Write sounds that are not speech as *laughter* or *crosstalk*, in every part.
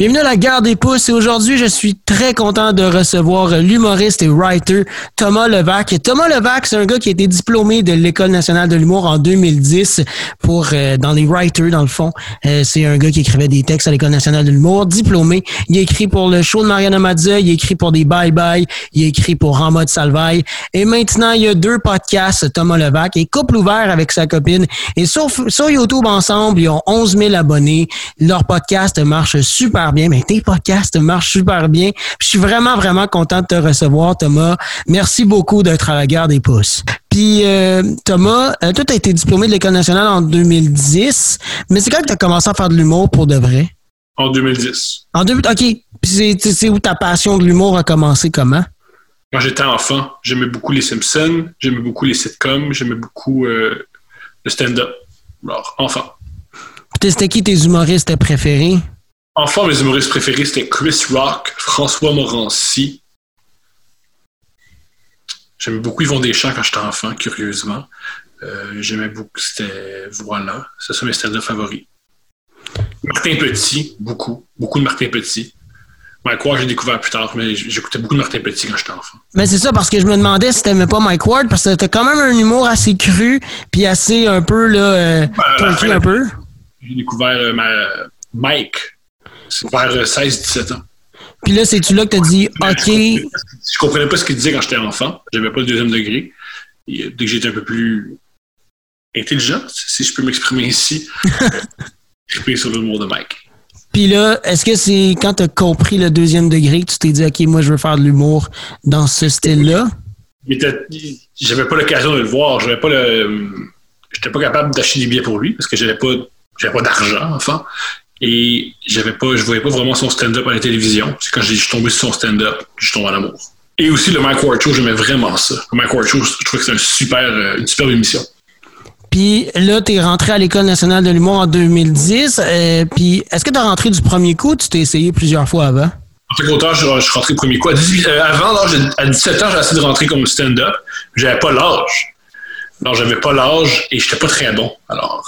Bienvenue à la Gare des Pouces et aujourd'hui, je suis très content de recevoir l'humoriste et writer Thomas Levac. Thomas Levac, c'est un gars qui a été diplômé de l'École nationale de l'humour en 2010 pour euh, dans les writers dans le fond. Euh, c'est un gars qui écrivait des textes à l'École nationale de l'humour, diplômé. Il a écrit pour le show de Mariana Mazza, il a écrit pour des Bye Bye, il a écrit pour En mode Salvaille et maintenant, il y a deux podcasts Thomas Levac et couple ouvert avec sa copine et sur, sur YouTube ensemble, ils ont 11 000 abonnés. Leur podcast marche super bien, mais tes podcasts marchent super bien. Je suis vraiment, vraiment content de te recevoir, Thomas. Merci beaucoup d'être à la gare des pouces. Puis, euh, Thomas, euh, toi, tu as été diplômé de l'École nationale en 2010, mais c'est quand que tu as commencé à faire de l'humour pour de vrai? En 2010. En 2010, OK. Puis c'est où ta passion de l'humour a commencé comment? Quand j'étais enfant, j'aimais beaucoup les Simpsons, j'aimais beaucoup les sitcoms, j'aimais beaucoup euh, le stand-up. Alors, enfant. C'était qui tes humoristes préférés? Enfant, mes humoristes préférés, c'était Chris Rock, François Morancy. J'aimais beaucoup Yvon Deschamps quand j'étais enfant, curieusement. Euh, j'aimais beaucoup, c'était, voilà, c'est ça mes stand favoris. Martin Petit, beaucoup, beaucoup de Martin Petit. Mike Ward, j'ai découvert plus tard, mais j'écoutais beaucoup de Martin Petit quand j'étais enfant. Mais c'est ça, parce que je me demandais si t'aimais pas Mike Ward, parce que t'as quand même un humour assez cru, puis assez un peu, là, euh, ben, un peu. J'ai découvert euh, ma, Mike vers 16-17 ans. Puis là, c'est-tu là que tu as dit, OK? Je comprenais pas ce qu'il disait quand j'étais enfant. J'avais pas le deuxième degré. dès que j'étais un peu plus intelligent, si je peux m'exprimer ici, j'ai pris sur l'humour de Mike. Puis là, est-ce que c'est quand tu as compris le deuxième degré que tu t'es dit, OK, moi, je veux faire de l'humour dans ce style-là? J'avais pas l'occasion de le voir. J'avais pas le. J'étais pas capable d'acheter des billets pour lui parce que j'avais pas, j'avais pas d'argent, enfin. Et j'avais pas, je voyais pas vraiment son stand-up à la télévision. C'est quand je suis tombé sur son stand-up que je suis tombé en amour. Et aussi le Mike Ward Show, j'aimais vraiment ça. Le Mike Ward Show, je trouvais que c'était une super, euh, une superbe émission. Puis là, tu es rentré à l'École nationale de l'humour en 2010. Euh, puis est-ce que tu es rentré du premier coup ou tu t'es essayé plusieurs fois avant? En tant qu'auteur, je, suis rentré du premier coup. À euh, avant, à 17 ans, j'ai essayé de rentrer comme stand-up. J'avais pas l'âge. Non, j'avais pas l'âge et j'étais pas très bon. Alors,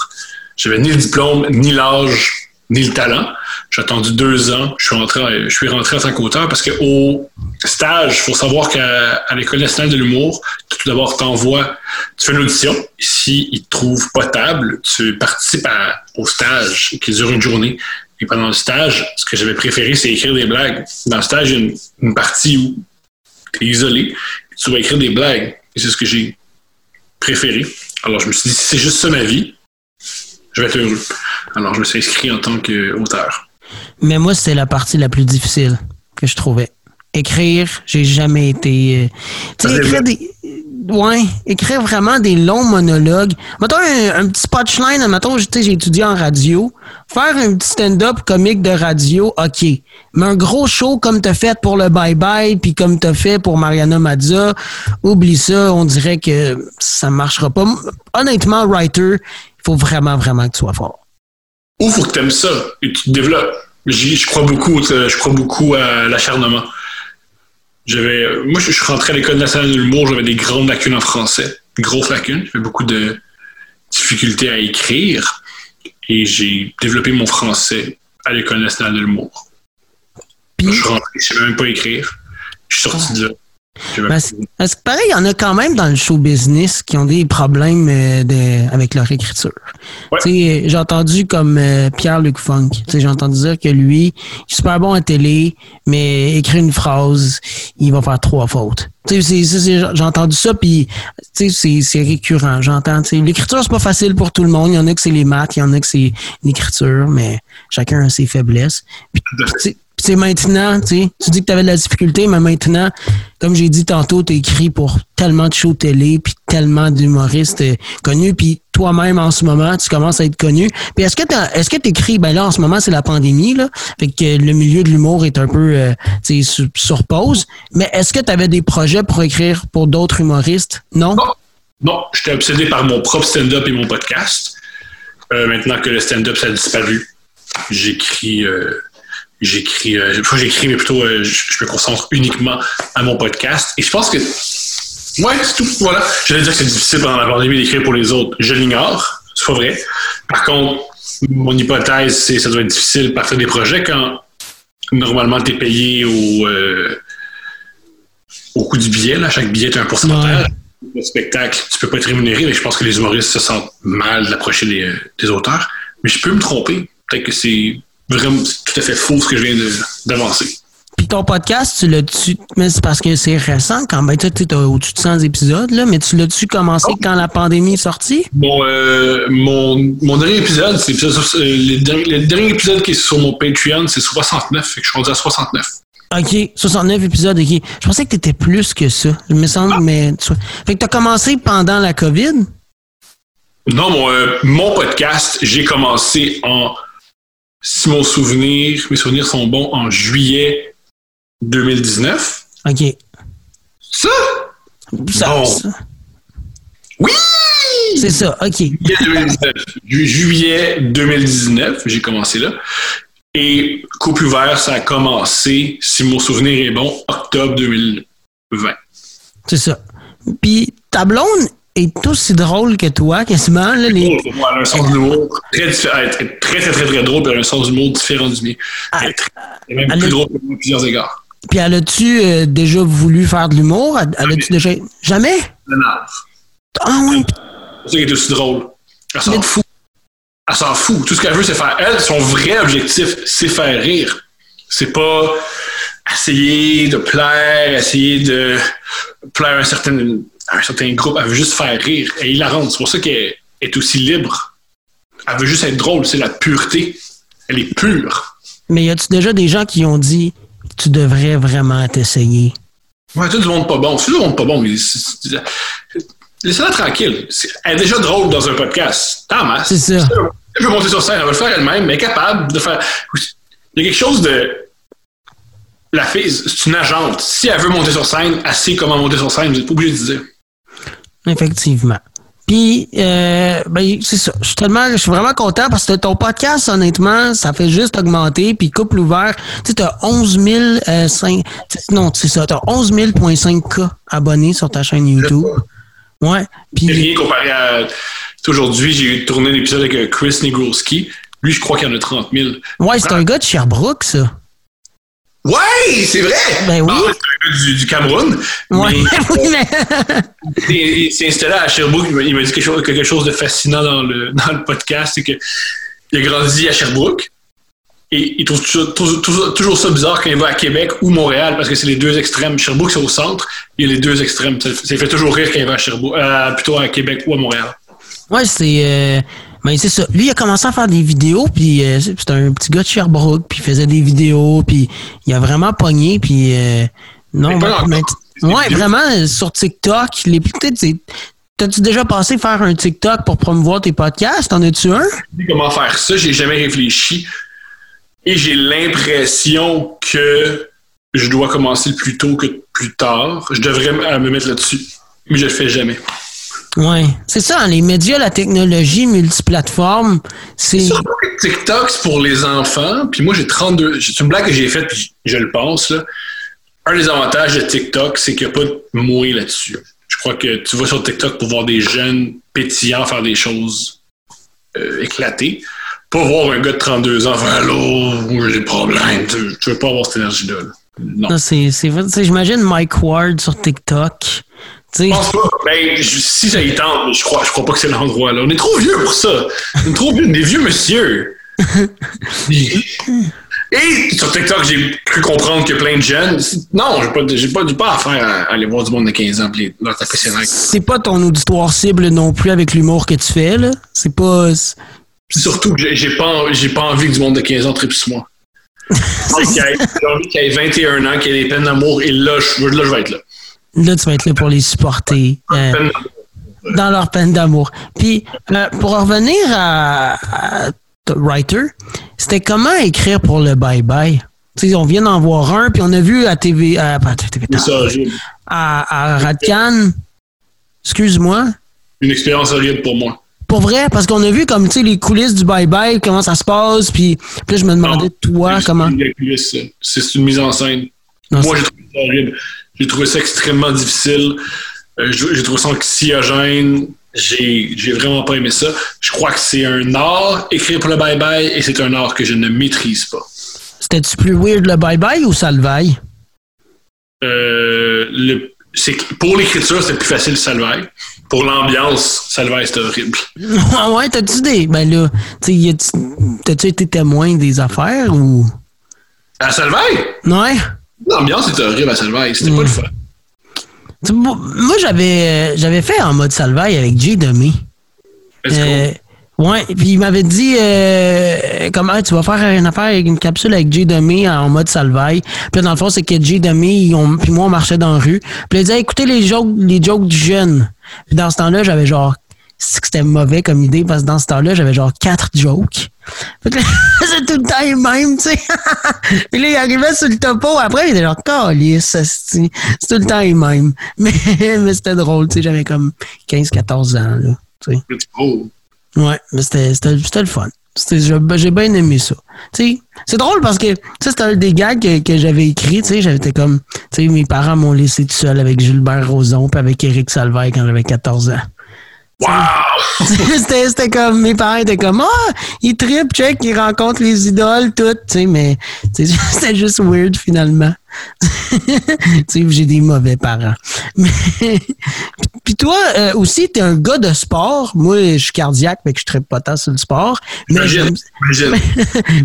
j'avais ni le diplôme, ni l'âge ni le talent. J'ai attendu deux ans. Je suis rentré, je suis rentré en tant qu'auteur parce qu'au stage, il faut savoir qu'à l'École nationale de l'humour, tout d'abord, t'envoies, tu fais une audition. Si ils te trouvent potable, tu participes au stage qui dure une journée. Et pendant le stage, ce que j'avais préféré, c'est écrire des blagues. Dans le stage, il y a une, partie où tu es isolé, tu vas écrire des blagues. Et c'est ce que j'ai préféré. Alors, je me suis dit, si c'est juste ça ma vie, je vais être heureux. Alors, je me suis inscrit en tant qu'auteur. Mais moi, c'était la partie la plus difficile que je trouvais. Écrire, j'ai jamais été. Euh, tu sais, écrire des. Ouais, écrire vraiment des longs monologues. Mettons un, petit punchline, mettons, j'ai étudié en radio. Faire un petit stand-up comique de radio, OK. Mais un gros show comme t'as fait pour le Bye Bye, puis comme t'as fait pour Mariana Mazza, oublie ça, on dirait que ça marchera pas. Honnêtement, writer, faut vraiment, vraiment que tu sois fort. Ou il faut que tu aimes ça et tu te développes. Je crois beaucoup, je crois beaucoup à l'acharnement. J'avais, moi, je suis rentré à l'École nationale de l'humour, j'avais des grandes lacunes en français, grosses lacunes. J'avais beaucoup de difficultés à écrire et j'ai développé mon français à l'École nationale de l'humour. Je suis rentré, je ne savais même pas écrire. Je suis sorti de là. Parce, que pareil, il y en a quand même dans le show business qui ont des problèmes euh, avec leur écriture. J'ai entendu comme euh, Pierre-Luc Funk. J'ai entendu dire que lui, il est super bon à télé, mais écrire une phrase, il va faire trois fautes. J'ai entendu ça, puis c'est récurrent. J'entends. L'écriture, c'est pas facile pour tout le monde. Il y en a que c'est les maths, il y en a que c'est l'écriture, mais chacun a ses faiblesses. Puis, c'est maintenant, tu sais, tu dis que tu avais de la difficulté, mais maintenant, comme j'ai dit tantôt, tu écrit pour tellement de shows télé, puis tellement d'humoristes euh, connus, puis toi-même, en ce moment, tu commences à être connu. Puis est-ce que tu est-ce que écris, ben là, en ce moment, c'est la pandémie, là, fait que le milieu de l'humour est un peu, euh, tu sais, sur, pause, mais est-ce que tu avais des projets pour écrire pour d'autres humoristes? Non? Non, non j'étais obsédé par mon propre stand-up et mon podcast. Euh, maintenant que le stand-up, ça a disparu, j'écris j'écris, euh, j'écris, mais plutôt euh, je, me concentre uniquement à mon podcast. Et je pense que, ouais, c'est tout. Voilà. J'allais dire que c'est difficile pendant la pandémie d'écrire pour les autres. Je l'ignore. C'est pas vrai. Par contre, mon hypothèse, c'est que ça doit être difficile partir des projets quand normalement, tu es payé au, euh, au coût du billet. Là. Chaque billet est un pourcentage. Le spectacle, tu peux pas être rémunéré, mais je pense que les humoristes se sentent mal d'approcher des, des auteurs. Mais je peux me tromper. Peut-être que c'est vraiment tout à fait faux ce que je viens d'avancer. Puis ton podcast, tu l'as-tu. Mais c'est parce que c'est récent quand même. Tu as au-dessus de 100 épisodes, là, mais tu l'as-tu commencé oh. quand la pandémie est sortie? Bon, euh, mon, mon, dernier épisode, c'est le, le, dernier épisode qui est sur mon Patreon, c'est 69. Fait que je suis rendu à 69. OK, 69 épisodes, OK. Je pensais que tu étais plus que ça. Je me semble, ah. mais. Fait que tu as commencé pendant la COVID? Non, mon, euh, mon podcast, j'ai commencé en. Si mon souvenir, mes souvenirs sont bons, en juillet 2019. OK. Ça? Ça, Oui! C'est ça, OK. Juillet 2019, j'ai commencé là. Et Coupe ouvert, ça a commencé, si mon souvenir est bon, octobre 2020. C'est ça. Puis ta blonde est aussi drôle que toi, quasiment. Là, les... elle a un sens d'humour très, très, très, très, très, drôle, puis elle a un sens d'humour différent du mien. Elle, est même plus drôle que moi à plusieurs égards. Puis elle a-tu euh, déjà voulu faire de l'humour? Elle a-tu déjà. Jamais? Ah oui. C'est ça qui est aussi drôle. Elle s'en fout. Elle s'en fout. Tout ce qu'elle veut, c'est faire. Elle, son vrai objectif, c'est faire rire. C'est pas essayer de plaire, essayer de plaire à un certain, un certain groupe. Elle veut juste faire rire. Et il la rend. C'est pour ça qu'elle est aussi libre. Elle veut juste être drôle. C'est la pureté. Elle est pure. Mais y a-tu déjà des gens qui ont dit tu devrais vraiment t'essayer? Ouais, tout le monde pas bon. Tout le monde pas bon, mais laissez-la tranquille. Elle est déjà drôle dans un podcast. Tant C'est ça. Elle veut monter sur scène, elle va le faire elle-même, mais elle est capable de faire. Il y a quelque chose de. La fille, c'est une agente. Si elle veut monter sur scène, elle sait comment monter sur scène, vous n'êtes pas obligé de dire. Effectivement. Puis, euh, ben, c'est ça. Je suis tellement, je suis vraiment content parce que ton podcast, honnêtement, ça fait juste augmenter. Puis, couple ouvert, tu sais, as 11 000, euh, 5, non, c'est ça, t'as 11 000.5K abonnés sur ta chaîne YouTube. Ouais. Puis. Rien comparé à. Aujourd'hui, j'ai tourné un épisode avec euh, Chris Negroski. Lui, je crois qu'il y en a 30 000. Ouais, c'est un gars de Sherbrooke, ça. Ouais, c'est vrai! Ben oui. Ah, du, du, Cameroun. Ouais, mais... *laughs* il, s'est installé à Sherbrooke. Il m'a dit quelque chose, quelque chose, de fascinant dans le, *laughs* dans le podcast. C'est qu'il a grandi à Sherbrooke. Et il trouve toujours, toujours, ça bizarre quand il va à Québec ou Montréal parce que c'est les deux extrêmes. Sherbrooke, c'est au centre. Il y a les deux extrêmes. Ça, ça fait toujours rire quand il va à Sherbrooke, euh, plutôt à Québec ou à Montréal. Ouais, c'est. Euh, mais c'est ça. Lui, il a commencé à faire des vidéos, puis euh, c'était un petit gars de Sherbrooke, puis il faisait des vidéos, puis il a vraiment pogné, puis euh, non, mais, ouais, vraiment sur TikTok, les peut-être T'as-tu déjà pensé faire un TikTok pour promouvoir tes podcasts? En as-tu un? Comment faire ça? J'ai jamais réfléchi. Et j'ai l'impression que je dois commencer le plus tôt que plus tard. Je devrais me mettre là-dessus. Mais je le fais jamais. Oui, c'est ça, les médias, la technologie multiplateforme, c'est. TikTok, c'est pour les enfants. Puis moi, j'ai 32. C'est une blague que j'ai faite, puis je le pense. Là. Un des avantages de TikTok, c'est qu'il n'y a pas de mouille là-dessus. Je crois que tu vas sur TikTok pour voir des jeunes pétillants faire des choses euh, éclatées. Pas voir un gars de 32 ans faire Allô, j'ai des problèmes. Tu, veux pas avoir cette énergie-là. Non. non c'est, j'imagine Mike Ward sur TikTok je pense pas. Ben, si ça y tente, je crois, je crois pas que c'est l'endroit là. On est trop vieux pour ça. On est trop vieux, des vieux monsieur. *laughs* Et sur TikTok, j'ai cru comprendre que plein de jeunes. Non, j'ai pas, pas, pas affaire à, aller voir du monde de 15 ans et leur taper C'est pas ton auditoire cible non plus avec l'humour que tu fais, là? C'est pas. Surtout que j'ai pas, j'ai pas envie que du monde de 15 ans tripe sur moi. *laughs* j'ai envie qu'il ait 21 ans, qu'il ait des peines d'amour, et là je, là, je vais être là. Là, tu vas être là pour les supporter. Euh, dans leur peine d'amour. Puis, euh, pour revenir à, Writer, c'était comment écrire pour le bye-bye? on vient d'en voir un, puis on a vu à TV, à, à, à Radcan, excuse-moi. Une expérience horrible pour moi. Pour vrai, parce qu'on a vu comme les coulisses du bye-bye, comment ça se passe, puis, là je me demandais toi comment. C'est une mise en scène. moi j'ai trouvé ça horrible. J'ai trouvé ça extrêmement difficile. Euh, j'ai trouvé ça anxiogène. J'ai, vraiment pas aimé ça. Je crois que c'est un art écrit pour le bye-bye et c'est un art que je ne maîtrise pas. C'était-tu plus weird le bye-bye ou? Euh, le, pour l'écriture, c'était plus facile Salvaille. Pour l'ambiance, Salvaille, c'était horrible. *laughs* ouais, t'as-tu des. Ben là, t'as-tu été témoin des affaires ou? À Salvaille? Ouais. L'ambiance était horrible à Salvaille. C'était pas le fun. Moi, j'avais j'avais fait en mode Salvaille avec Jay Demi. Euh, ouais, puis il m'avait dit euh, comment tu vas faire une affaire avec une capsule avec Jay Demi en mode Salvaille. Puis dans le fond, c'est que Jay Demi, puis moi, on marchait dans la rue. Puis il disait écoutez les jokes, les jokes du jeune. Puis dans ce temps-là, j'avais genre c'était mauvais comme idée parce que dans ce temps-là, j'avais genre quatre jokes. *laughs* c'est tout le temps les mêmes, tu sais. *laughs* Puis là, il arrivait sur le topo. Après, il était genre, calice, c'est tout le temps les mêmes. *laughs* Mais, mais c'était drôle, tu sais. J'avais comme 15-14 ans, là. Tu sais. Ouais, mais c'était le fun. J'ai bien aimé ça. C'est drôle parce que c'était un des gars que, que j'avais écrit. Tu sais, j'étais comme, tu sais, mes parents m'ont laissé tout seul avec Gilbert Rozon puis avec Éric Salvaire quand j'avais 14 ans. Wow! *laughs* c'était comme, mes parents étaient comme, ah, oh, il trip, check, il rencontre les idoles, tout, tu sais, mais *laughs* c'était juste weird finalement. *laughs* tu sais, j'ai des mauvais parents. Puis toi euh, aussi, t'es un gars de sport. Moi, je suis cardiaque, mais que je traite pas tant sur le sport. Mais j'aime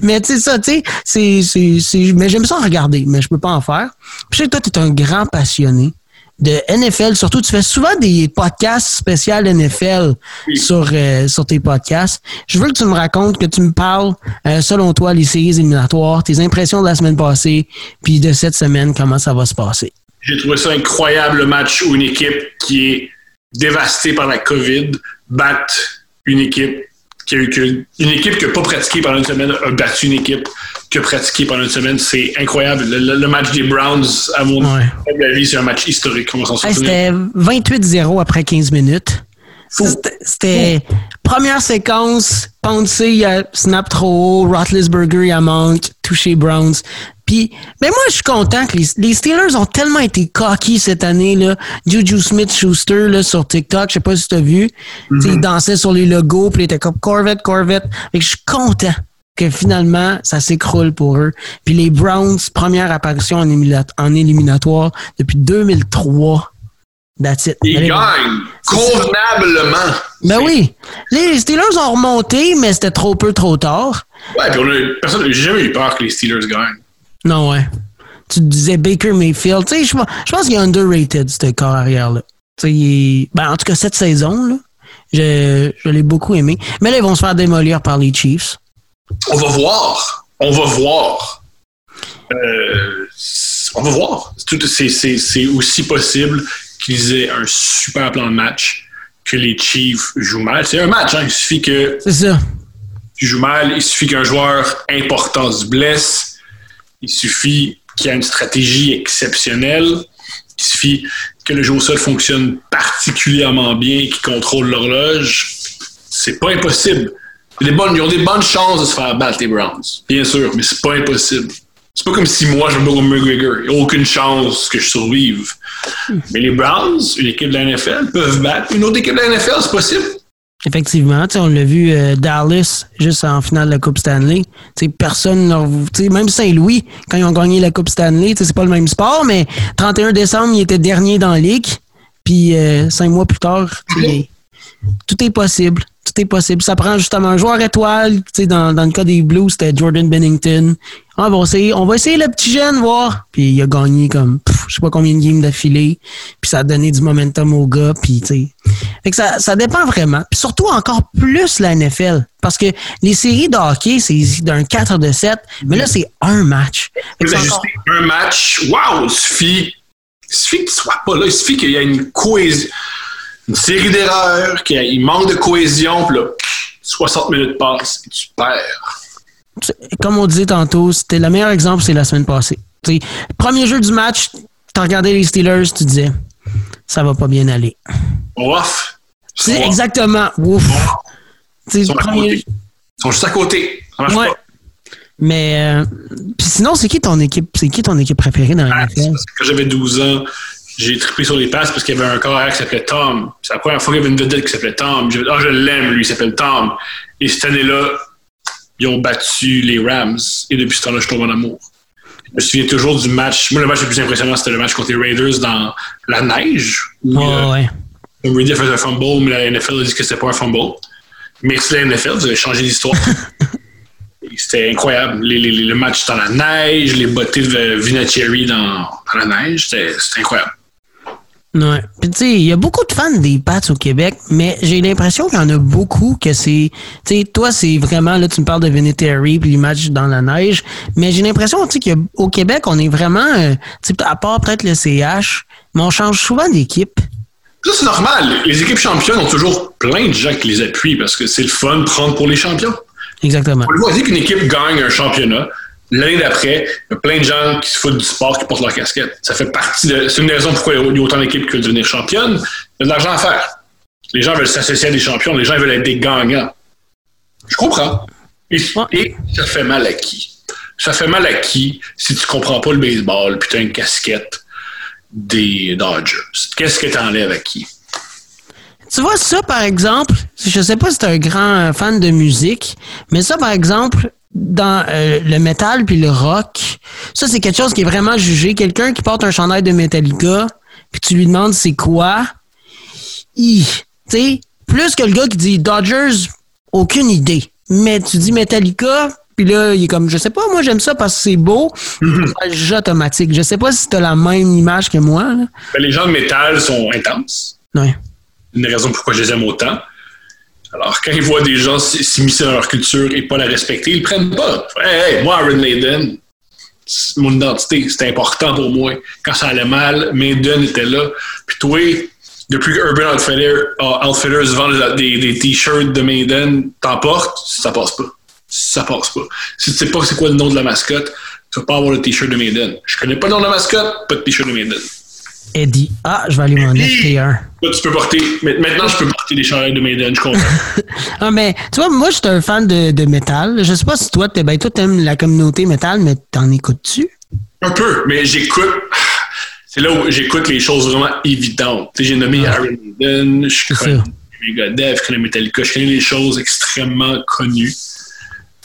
Mais tu sais ça, tu sais, c'est, mais j'aime ça en regarder, mais je peux pas en faire. Puis je sais que toi, t'es un grand passionné de NFL. Surtout, tu fais souvent des podcasts spéciaux NFL sur, euh, sur tes podcasts. Je veux que tu me racontes, que tu me parles, euh, selon toi, les séries éliminatoires, tes impressions de la semaine passée, puis de cette semaine, comment ça va se passer? J'ai trouvé ça incroyable, le match où une équipe qui est dévastée par la COVID bat une équipe qui a eu une équipe qui n'a pas pratiqué pendant une semaine a battu une équipe qui a pratiqué pendant une semaine. C'est incroyable. Le, match des Browns, à mon avis, c'est un match historique. C'était 28-0 après 15 minutes. C'était première séquence, Pouncey, il snap trop haut, Roethlisberger, il manque, touché Browns. Puis, mais moi, je suis content que les, Steelers ont tellement été cocky cette année, là. Juju Smith-Schuster, là, sur TikTok, je sais pas si tu as vu. Mm Il dansait sur les logos, puis il était comme Corvette, Corvette. Fait que je suis content que finalement, ça s'écroule pour eux. Puis les Browns, première apparition en, en éliminatoire depuis 2003. That's it. Ils gagnent convenablement. Ben oui. Les Steelers ont remonté, mais c'était trop peu, trop tard. Ouais, puis on a, personne, j'ai jamais eu peur que les Steelers gagnent. Non, ouais. Tu disais Baker Mayfield. Tu sais, je, pense qu'il est underrated, ce corps arrière-là. Tu sais, ben, en tout cas, cette saison, là, je, je l'ai beaucoup aimé. Mais là, ils vont se faire démolir par les Chiefs. On va voir. On va voir. Euh, on va voir. C'est aussi possible qu'ils aient un super plan de match que les Chiefs jouent mal. C'est un match, hein. il suffit que. C'est ça. Tu joues mal, il suffit qu'un joueur important se blesse il suffit qu'il y ait une stratégie exceptionnelle. Il suffit que le jeu au sol fonctionne particulièrement bien et qu'il contrôle l'horloge. C'est pas impossible. Ils ont des bonnes chances de se faire battre, les Browns. Bien sûr, mais c'est pas impossible. C'est pas comme si moi, je me bats McGregor. Il n'y a aucune chance que je survive. Mais les Browns, une équipe de la NFL, peuvent battre une autre équipe de la NFL, c'est possible. Effectivement, on l'a vu euh, Dallas juste en finale de la Coupe Stanley. T'sais, personne leur, même Saint-Louis, quand ils ont gagné la Coupe Stanley, c'est pas le même sport, mais 31 décembre, ils étaient derniers dans la ligue. Puis euh, cinq mois plus tard, tout est possible. Tout est possible. Ça prend justement un joueur étoile. Dans, dans le cas des Blues, c'était Jordan Bennington. Ah, on, va essayer, on va essayer le petit jeune, voir. Puis il a gagné comme je sais pas combien de games d'affilée. Puis ça a donné du momentum au gars. Puis tu sais. ça, ça dépend vraiment. Puis surtout encore plus la NFL. Parce que les séries de hockey, c'est d'un 4 de 7. Mais là, c'est un match. un match. Waouh! Il suffit, il suffit qu'il soit pas là. Il suffit qu'il y ait une cohésion une série d'erreurs, qu'il manque de cohésion, puis là, 60 minutes passent et tu perds. Comme on disait tantôt, c'était le meilleur exemple, c'est la semaine passée. premier jeu du match, tu regardé les Steelers, tu disais, ça va pas bien aller. Ouf! C'est exactement. Ouf! Ils sont, Ils sont juste à côté. Ça marche pas. Mais euh, sinon, c'est qui ton équipe, c'est qui ton équipe préférée dans la ah, NFL? Quand j'avais 12 ans, j'ai trippé sur les passes parce qu'il y avait un carrière qui s'appelait Tom. C'est la première fois qu'il y avait une vedette qui s'appelait Tom. Je, ah, je l'aime, lui, il s'appelle Tom. Et cette année-là, ils ont battu les Rams. Et depuis ce temps-là, je tombe en amour. Je me souviens toujours du match. Moi, le match le plus impressionnant, c'était le match contre les Raiders dans la neige. Où, Oh, euh, ouais. Brady a fait un fumble, mais la NFL a dit que c'était pas un fumble. Merci la NFL, vous avez changé l'histoire. *laughs* C'était incroyable. Les, les- les- le match dans la neige, les bottées de Vinatieri dans, dans la neige, c'était incroyable. Ouais. Puis tu sais, il y a beaucoup de fans des Pats au Québec, mais j'ai l'impression qu'il y en a beaucoup que c'est. Tu sais, toi, c'est vraiment, là, tu me parles de Vinatieri puis les matchs dans la neige, mais j'ai l'impression, tu sais, qu'au Québec, on est vraiment. euh, tu sais, à part peut-être le CH, mais on change souvent d'équipe. Ça, c'est normal. Les équipes championnes ont toujours plein de gens qui les appuient parce que c'est le fun de prendre pour les champions. Exactement. On le voit, qu'une équipe gagne un championnat, l'année d'après, il y a plein de gens qui se foutent du sport, qui portent leur casquette. Ça fait partie de. C'est une raison pourquoi il y a autant d'équipes qui veulent devenir championnes. Il y a de l'argent à faire. Les gens veulent s'associer à des champions, les gens veulent être des gagnants. Je comprends. Et, et ça fait mal à qui? Ça fait mal à qui si tu comprends pas le baseball puis tu as une casquette des Dodgers? Qu'est-ce que tu enlèves à qui? Tu vois, ça, par exemple, je sais pas si t'es un grand fan de musique, mais ça, par exemple, dans euh, le métal puis le rock, ça, c'est quelque chose qui est vraiment jugé. Quelqu'un qui porte un chandail de Metallica, puis tu lui demandes c'est quoi, tu sais, plus que le gars qui dit Dodgers, aucune idée. Mais tu dis Metallica, puis là, il est comme, je sais pas, moi j'aime ça parce que c'est beau. Jeu automatique. Je sais pas si t'as la même image que moi. Là. Ben, les gens de métal sont intenses. Ouais. une raison pourquoi je les aime autant. Alors, quand ils voient des gens s'immiscer dans leur culture et pas la respecter, ils prennent pas. Hey, hey, moi, Iron Maiden, c'est mon identité, c'était important pour moi. Quand ça allait mal, Maiden était là. Puis toi, depuis que Urban Outfitters, uh, Outfitters vend des, t-shirts de Maiden, t'emportes, ça passe pas. Ça passe pas. Si tu sais pas c'est quoi le nom de la mascotte, tu vas pas avoir le t-shirt de Maiden. Je connais pas le nom de la mascotte, pas de t-shirt de Maiden. Eddie. Ah, je vais aller m'en acheter un. Tu peux porter, maintenant, je peux porter des chandails de Maiden, je comprends. *laughs* Ah, mais tu vois, moi, je suis un fan de, de métal. Je sais pas si toi, t'es, ben, toi, t'aimes la communauté métal, mais t'en écoutes-tu? Un peu, mais j'écoute. C'est là où j'écoute les choses vraiment évidentes. J'ai nommé Iron Maiden, je connais. Megadeth, je connais Metallica, je connais les choses extrêmement connues.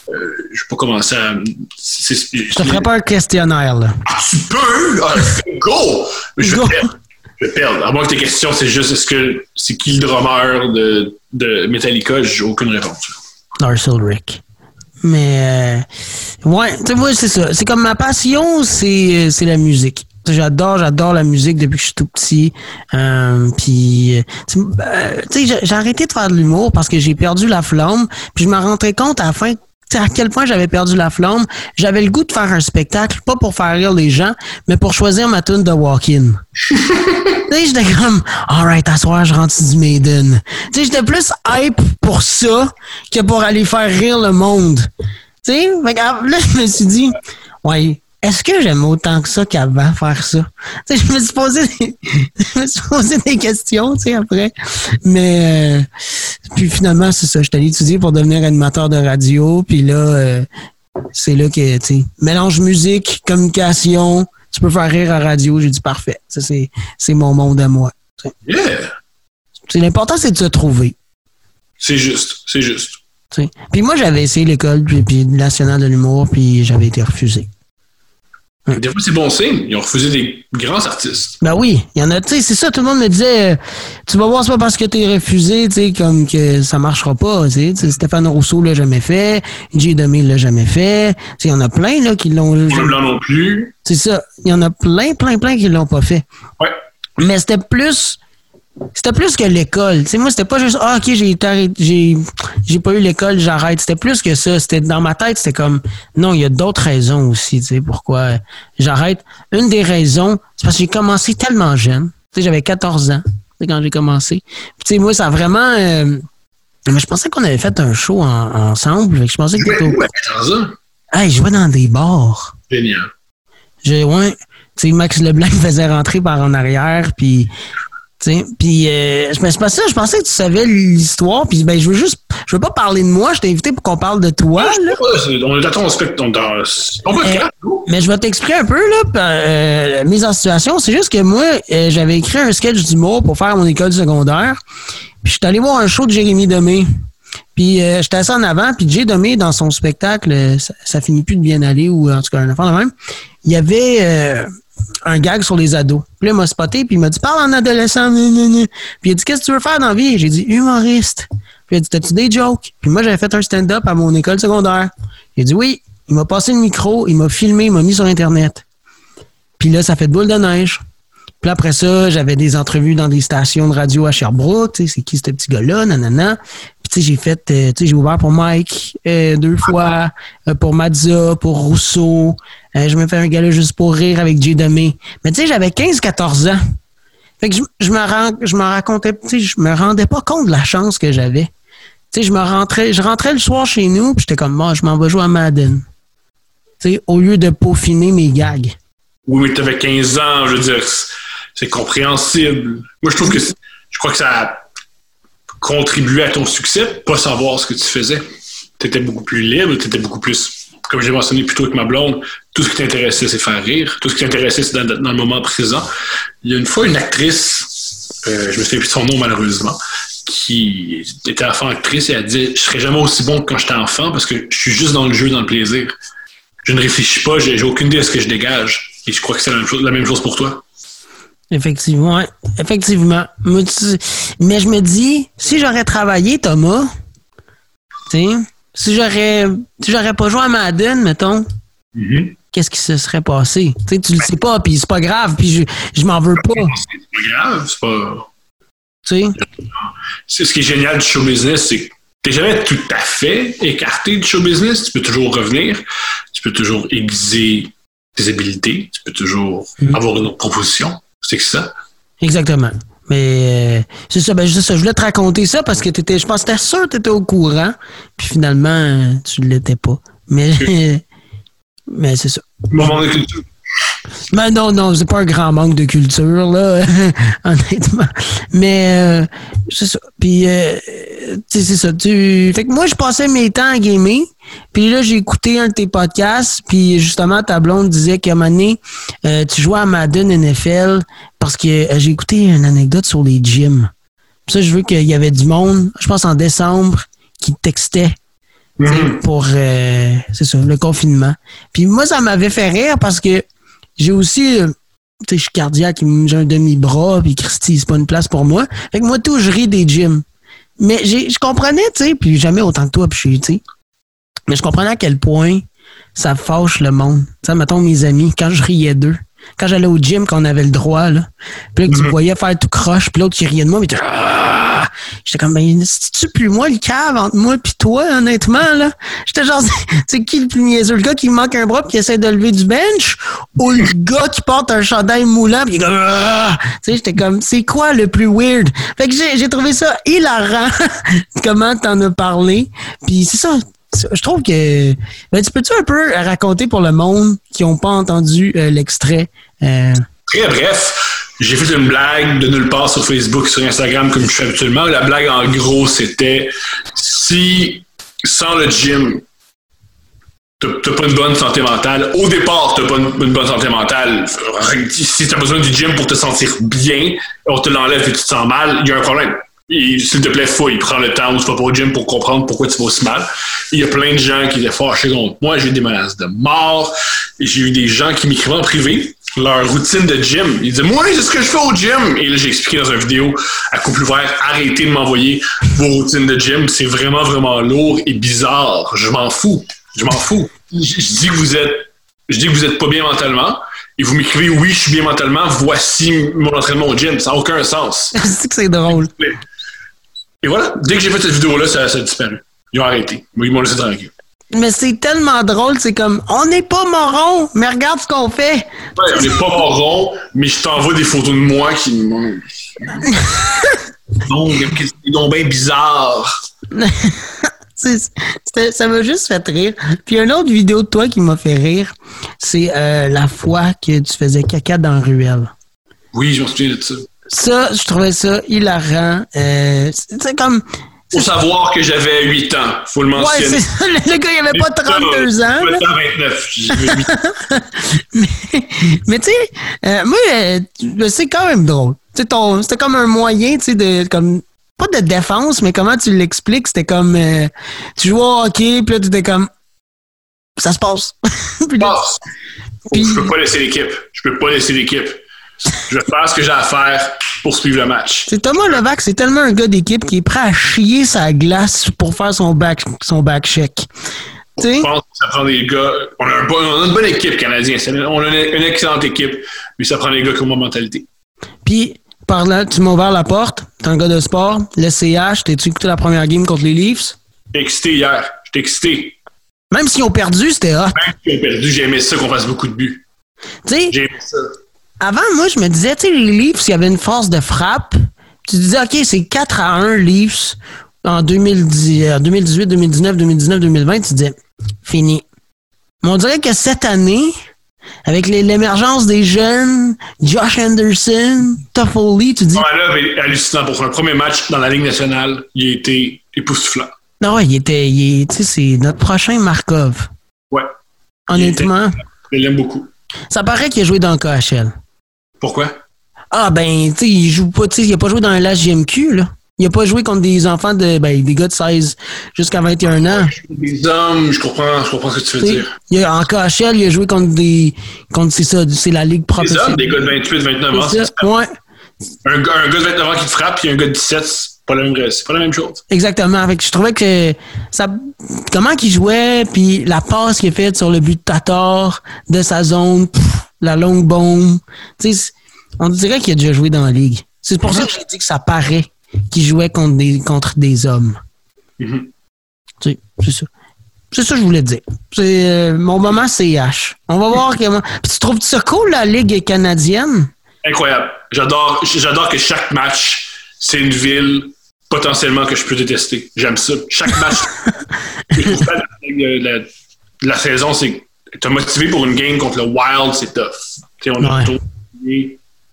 Euh, je vais pas commencer à. Je te ferai pas un questionnaire, là. Ah, tu peux! Ah, go! Je Go. vais perdre. Je vais perdre. À moins que tes questions, c'est juste est-ce que c'est qui le drummer de, de Metallica? J'ai aucune réponse. Lars Ulrich. Mais, euh, ouais, tu sais, moi, c'est ça. C'est comme ma passion, c'est, c'est la musique. J'adore, j'adore la musique depuis que je suis tout petit. Euh, puis, euh, tu euh, sais, j'ai- arrêté de faire de l'humour parce que j'ai perdu la flamme. Puis je me rendrais compte à la fin, à quel point j'avais perdu la flamme. J'avais le goût de faire un spectacle, pas pour faire rire les gens, mais pour choisir ma tune de walk-in. *laughs* Tu sais, j'étais comme, alright, à soir, je rentre du Maiden. Tu sais, j'étais plus hype pour ça que pour aller faire rire le monde. Tu sais, ah, là, je me suis dit, ouais, est-ce que j'aime autant que ça qu'avant faire ça? Je me suis posé des, *laughs* je me suis posé des questions, tu sais, après. Mais, euh, puis finalement, c'est ça, je suis allé étudier pour devenir animateur de radio, puis là, euh, c'est là que, tu sais, mélange musique, communication, tu peux faire rire à radio, j'ai dit parfait. Ça, c'est, c'est mon monde à moi. Yeah! C'est l'important, c'est de se trouver. C'est juste. C'est juste. Puis moi, j'avais essayé l'école puis, puis nationale de l'humour, puis j'avais été refusé. Des fois, c'est bon signe. Ils ont refusé des grands artistes. Ben oui, il y en a, tu sais, c'est ça, tout le monde me disait, euh, tu vas voir, c'est pas parce que t'es refusé, tu sais, comme que ça marchera pas, tu sais. Stéphane Rousseau l'a jamais fait, J. Demille l'a jamais fait, tu sais, il y en a plein, là, qui l'ont, blanc non plus. c'est ça, il y en a plein, plein, plein qui l'ont pas fait. Ouais. Mais c'était plus, c'était plus que l'école, tu sais, moi, c'était pas juste, ah, ok, j'ai j'ai, j'ai pas eu l'école, j'arrête. C'était plus que ça, c'était, dans ma tête, c'était comme, non, il y a d'autres raisons aussi, tu sais, pourquoi j'arrête. Une des raisons, c'est parce que j'ai commencé tellement jeune. Tu sais, j'avais 14 ans, tu sais, quand j'ai commencé. Puis, tu sais, moi, ça a vraiment, euh, mais je pensais qu'on avait fait un show en- ensemble. Fait que je pensais que t'étais au... ouais, 14 ans. Hey, je jouais dans des bars. Génial. J'ai, ouais, tu sais, Max Leblanc me *laughs* faisait rentrer par en arrière, puis, puis, euh, je me suis pas ça, je pensais que tu savais l'histoire, puis, ben, je veux juste, je veux pas parler de moi, je t'ai invité pour qu'on parle de toi, là. C'est- on est à ton. On, Eh, faire. Mais je vais t'expliquer un peu, là, euh, la mise en situation. C'est juste que moi, euh, j'avais écrit un sketch d'humour pour faire mon école secondaire, puis je suis allé voir un show de Jérémy Demé. Puis euh, j'étais assis en avant, puis Jay Domé, dans son spectacle, euh, ça, ça, finit plus de bien aller, ou en tout cas un enfant de même, il y avait euh, un gag sur les ados. Puis là, il m'a spoté, puis il m'a dit « Parle en adolescent, Puis il a dit « Qu'est-ce que tu veux faire dans la vie? » J'ai dit « Humoriste. » Puis il a dit « T'as-tu des jokes? » Puis moi, j'avais fait un stand-up à mon école secondaire. Il a dit « Oui. » Il m'a passé le micro, il m'a filmé, il m'a mis sur Internet. Puis là, ça fait de boule de neige. Puis après ça, j'avais des entrevues dans des stations de radio à Sherbrooke. C'est qui ce petit gars-là, nanana. J'ai fait, euh, tu sais, j'ai ouvert pour Mike euh, deux fois, euh, pour Mazza, pour Rousseau. je me fais un gars juste pour rire avec Jay Demé. Mais tu sais, j'avais 15-14 ans. Fait que je, me je me racontais, je me rendais pas compte de la chance que j'avais. Tu sais, je me rentrais, je rentrais le soir chez nous, puis j'étais comme, moi, je m'en vais jouer à Madden. Tu sais, au lieu de peaufiner mes gags. Oui, mais tu avais 15 ans, je veux dire, c'est compréhensible. Moi, je trouve que je crois que ça a contribué à ton succès, pas savoir ce que tu faisais. Tu étais beaucoup plus libre, tu étais beaucoup plus, comme j'ai mentionné plus tôt avec ma blonde, tout ce qui t'intéressait, c'est faire rire. Tout ce qui t'intéressait, c'est dans, le moment présent. Il y a une fois une actrice, euh, je me souviens plus de son nom malheureusement, qui était enfant actrice et elle dit Je serais jamais aussi bon que quand j'étais enfant parce que je suis juste dans le jeu, dans le plaisir. Je ne réfléchis pas, j'ai aucune idée de ce que je dégage. Et je crois que c'est la, même chose pour toi. Effectivement, effectivement. Mais je me dis, si j'aurais travaillé, Thomas, si j'aurais si j'aurais pas joué à Madden, mettons, mm-hmm. qu'est-ce qui se serait passé? Tu tu le sais pas, puis c'est pas grave, puis je, je m'en veux pas. C'est pas grave, c'est pas. C'est ce qui est génial du show business, c'est que t'es jamais tout à fait écarté du show business. Tu peux toujours revenir, tu peux toujours aiguiser tes habilités, tu peux toujours mm-hmm. avoir une autre proposition. C'est que ça. Exactement. Mais euh, c'est ça, ben, ça, je voulais te raconter ça parce que t'étais, je pense que t'étais sûr que tu étais au courant, puis finalement, tu ne l'étais pas. Mais, *laughs* mais c'est ça. Moment de culture. Ben non, non, c'est pas un grand manque de culture, là, *laughs* honnêtement. Mais euh, c'est ça. Puis, euh, c'est ça. Tu... Fait que moi, je passais mes temps à gamer. Puis là, j'ai écouté un de tes podcasts. Puis justement, ta blonde disait qu'à un moment donné, euh, tu jouais à Madden NFL parce que j'ai écouté une anecdote sur les gyms. Puis ça, je veux qu'il y avait du monde, je pense en décembre, qui textait mm-hmm. pour c'est ça, le confinement. Puis moi, ça m'avait fait rire parce que j'ai aussi, euh, tu sais, je suis cardiaque, j'ai un demi-bras, puis Christy, c'est pas une place pour moi. Fait que moi, tout, je ris des gyms. Mais je comprenais, tu sais, puis jamais autant que toi, puis je suis, tu sais. Mais je comprenais à quel point ça fâche le monde. Tu sais, mettons mes amis, quand je riais d'eux, quand j'allais au gym, quand on avait le droit, là, puis là, que tu me mhm. voyais faire tout croche, puis l'autre qui riait de moi, mais tu ah! J'étais comme, ben, c'est-tu plus moi le cave entre moi puis toi, honnêtement, là? J'étais genre, *laughs* c'est qui le plus niaiseux? Le gars qui manque un bras puis qui essaie de lever du bench? Ou le gars qui porte un chandail moulant puis il est comme, ah! Tu sais, j'étais comme, c'est quoi le plus weird? Fait que j'ai trouvé ça hilarant, *laughs* comment t'en as parlé. Puis c'est ça, je trouve que. Ben, tu peux-tu un peu raconter pour le monde qui n'ont pas entendu euh, l'extrait? Euh? Très bref. J'ai fait une blague de nulle part sur Facebook, sur Instagram, comme je fais habituellement. La blague, en gros, c'était si sans le gym, t'as pas une bonne santé mentale. Au départ, t'as pas une, bonne santé mentale. Si t'as besoin du gym pour te sentir bien, on te l'enlève et tu te sens mal, il y a un problème s'il te plaît, fouille, prends le temps où tu vas pas au gym pour comprendre pourquoi tu vas aussi mal. Il y a plein de gens qui étaient fâchés contre moi, j'ai eu des menaces de mort, j'ai eu des gens qui m'écrivaient en privé leur routine de gym. Ils disaient, moi, c'est ce que je fais au gym. Et là, j'ai expliqué dans une vidéo à Couple Ouvert, arrêtez de m'envoyer vos routines de gym. C'est vraiment, vraiment lourd et bizarre. Je m'en fous. Je m'en fous. Je, dis que vous êtes, je dis que vous êtes pas bien mentalement et vous m'écrivez oui, je suis bien mentalement, voici mon entraînement au gym. Ça n'a aucun sens. *laughs* c'est que c'est drôle. Et voilà, dès que j'ai fait cette vidéo-là, ça, a disparu. Ils ont arrêté. Ils m'ont laissé tranquille. Mais c'est tellement drôle, c'est comme on n'est pas moron, mais regarde ce qu'on fait. Ouais, on n'est pas moron, mais je t'envoie des photos de moi qui me. non, *laughs* c'est bien bizarre. *laughs* ça m'a juste fait rire. Puis une autre vidéo de toi qui m'a fait rire, c'est euh, la fois que tu faisais caca dans la ruelle. Oui, je me souviens de ça. Ça, je trouvais ça hilarant. Euh, c'est comme. Faut savoir que j'avais 8 ans, faut le mentionner. Ouais, c'est Le gars, il avait pas 32 ans. Je 29. *laughs* mais, mais tu sais, euh, moi, euh, c'est quand même drôle. C'était comme un moyen, tu sais, de comme pas de défense, mais comment tu l'expliques? C'était comme, euh, tu joues au hockey, puis là, tu étais comme, ça se passe. *laughs* puis là, puis... Je peux pas laisser l'équipe. Je peux pas laisser l'équipe. Je vais faire ce que j'ai à faire pour suivre le match. C'est Thomas Levac, c'est tellement un gars d'équipe qui est prêt à chier sa glace pour faire son back, son back check. Je pense que ça prend des gars. On a, une bonne équipe canadienne. On a une, excellente équipe, mais ça prend des gars qui ont ma mentalité. Puis, par là, tu m'as ouvert la porte. T'es un gars de sport. Le CH, t'es-tu écouté la première game contre les Leafs? J'étais excité hier. J'étais excité. Même s'ils ont perdu, c'était hot. Même s'ils ont perdu, j'ai aimé ça qu'on fasse beaucoup de buts. J'ai aimé ça. Avant, moi, je me disais, tu sais, les Leafs, il y avait une force de frappe. Tu disais, OK, c'est 4 à 1 Leafs en 2010, 2018, 2019, 2019, 2020. Tu disais, fini. Mais on dirait que cette année, avec l'émergence des jeunes, Josh Anderson, Toffoli, tu dis. Ouais, là, hallucinant. Pour un premier match dans la Ligue nationale, il a été époustouflant. Non, il était. Tu sais, c'est notre prochain Markov. Ouais. Honnêtement. Je l'aime beaucoup. Ça paraît qu'il a joué dans le KHL. Pourquoi? Ah, ben, tu sais, il joue pas, tu sais, il a pas joué dans un LHJMQ, là. Il a pas joué contre des enfants de, ben, des gars de 16 jusqu'à 21 ans. Des hommes, je comprends, je comprends ce que tu veux dire. Il a, en KHL, il a joué contre des, contre, c'est ça, c'est la ligue professionnelle. Des hommes, des gars de 28, 29 ans. Ouais. Un, un, gars de 29 ans qui te frappe, puis un gars de 17, c'est pas la même, pas la même chose. Exactement. Avec, je trouvais que ça, comment qu'il jouait, puis la passe qu'il a faite sur le but de Tatar, de sa zone, la longue bombe. On dirait qu'il a déjà joué dans la ligue. C'est pour ça que j'ai dit que ça paraît qu'il jouait contre des, contre des hommes. Mm-hmm. C'est ça. C'est ça que je voulais dire. C'est euh, mon moment CH. On va voir comment. tu trouves ça cool la Ligue canadienne? Incroyable. J'adore, j'adore que chaque match, c'est une ville potentiellement que je peux détester. J'aime ça. Chaque match. *laughs* la, la, saison, c'est. T'es motivé pour une game contre le Wild, c'est tough. on a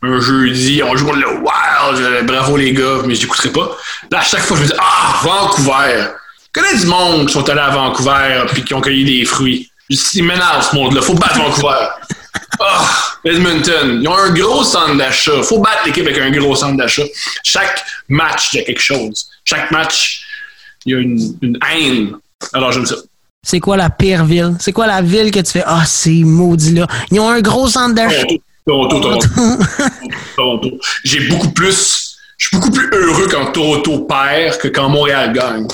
un jeudi, on joue contre le Wild, bravo les gars, mais j'écouterai pas. Là, à chaque fois, je me dis, ah, Vancouver. Je connais du monde qui sont allés à Vancouver puis qui ont cueilli des fruits. Ils m'énerve ce monde-là. Faut battre Vancouver. *laughs* Ah, Edmonton, ils ont un gros centre d'achat. Faut battre l'équipe avec un gros centre d'achat. Chaque match, il y a quelque chose. Chaque match, il y a une, une haine. Alors, j'aime ça. C'est quoi la pire ville? C'est quoi la ville que tu fais, ah, c'est maudit là? Ils ont un gros centre d'achat. Toronto, Toronto. *laughs* Toronto. J'ai beaucoup plus. Je suis beaucoup plus heureux quand Toronto perd que quand Montréal gagne.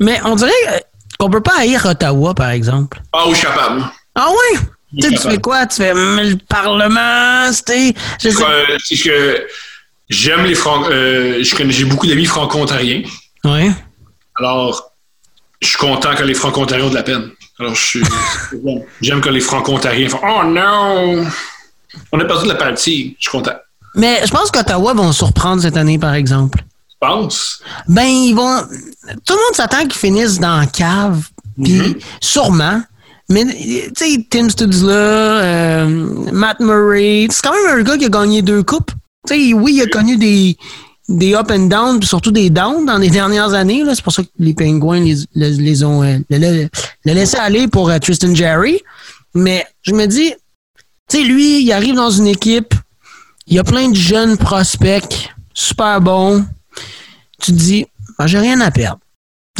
Mais on dirait qu'on peut pas haïr Ottawa, par exemple. Ah oui, je suis capable. Ah oui? Tu, tu fais quoi? Tu fais le Parlement, c'était. Je que j'aime les Francs. Euh, j'ai beaucoup d'amis franco-ontariens. Oui. Alors, je suis content que les franco-ontariens ont de la peine. Alors, je suis. *laughs* J'aime que les franco-ontariens font Oh non! On a perdu de la partie. Je suis content. Mais je pense qu'Ottawa vont surprendre cette année, par exemple. Tu penses? Ben, ils vont. Tout le monde s'attend qu'ils finissent dans la cave. Puis, mm-hmm. sûrement. Mais, tu sais, Tim Studzla, euh, Matt Murray, c'est quand même un gars qui a gagné deux coupes. Tu sais, oui, il a connu des, des up and down, puis surtout des downs dans les *laughs* dernières années. C'est pour ça que les Penguins les, les, ont euh, le, laissé aller pour euh, Tristan Jerry. Mais je me dis, tu sais, lui, il arrive dans une équipe, il y a plein de jeunes prospects, super bons. Tu te dis, ben, j'ai rien à perdre.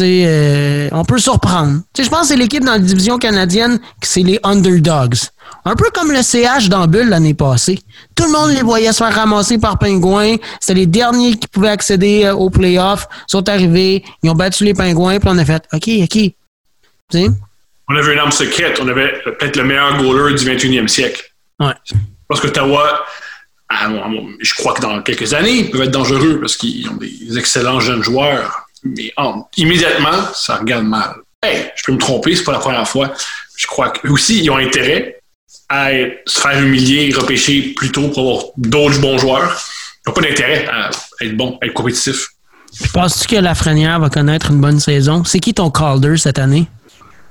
Euh, on peut surprendre. Je pense que c'est l'équipe dans la division canadienne que c'est les underdogs. Un peu comme le CH dans Bulle l'année passée. Tout le monde les voyait se faire ramasser par Pingouins. C'était les derniers qui pouvaient accéder euh, aux playoffs. Ils sont arrivés, ils ont battu les Pingouins, puis on a fait OK, OK. On avait une arme secrète. On avait peut-être le meilleur goaler du 21e siècle. Ouais. Parce que Ottawa, je crois que dans quelques années, ils peuvent être dangereux parce qu'ils ont des excellents jeunes joueurs. Mais immédiatement, ça regarde mal. Hey, je peux me tromper, c'est pas la première fois. Je crois que aussi, ils ont intérêt à se faire humilier et repêcher plus tôt pour avoir d'autres bons joueurs. Ils n'ont pas d'intérêt à être bon, à être compétitif. Penses-tu que Lafrenière va connaître une bonne saison? C'est qui ton Calder cette année?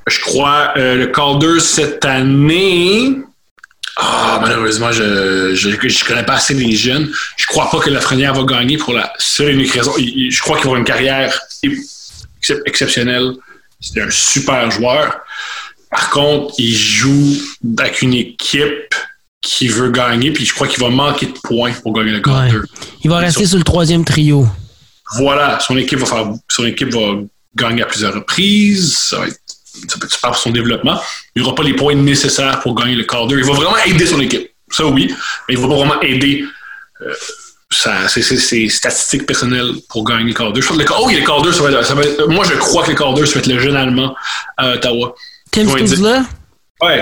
Je crois euh, le Calder cette année. Ah, malheureusement, je, je, connais pas assez les jeunes. Je crois pas que Lafrenière va gagner pour la seule et unique raison. Je crois qu'il va avoir une carrière exceptionnelle. C'est un super joueur. Par contre, il joue avec une équipe qui veut gagner, puis je crois qu'il va manquer de points pour gagner le Calder. Il va rester sur le troisième trio. voilà, son équipe va faire, son équipe va gagner à plusieurs reprises. Ça va être, ça peut être super pour son développement. Il n'aura pas les points nécessaires pour gagner le Calder. Il va vraiment aider son équipe. Ça, oui. Mais il va pas vraiment aider euh, ses statistiques personnelles pour gagner le Calder. Je pense que le, oh, le ça va, ça va être, moi, je crois que le Calder, ça va être le jeune Allemand à Ottawa. Tim là Ouais,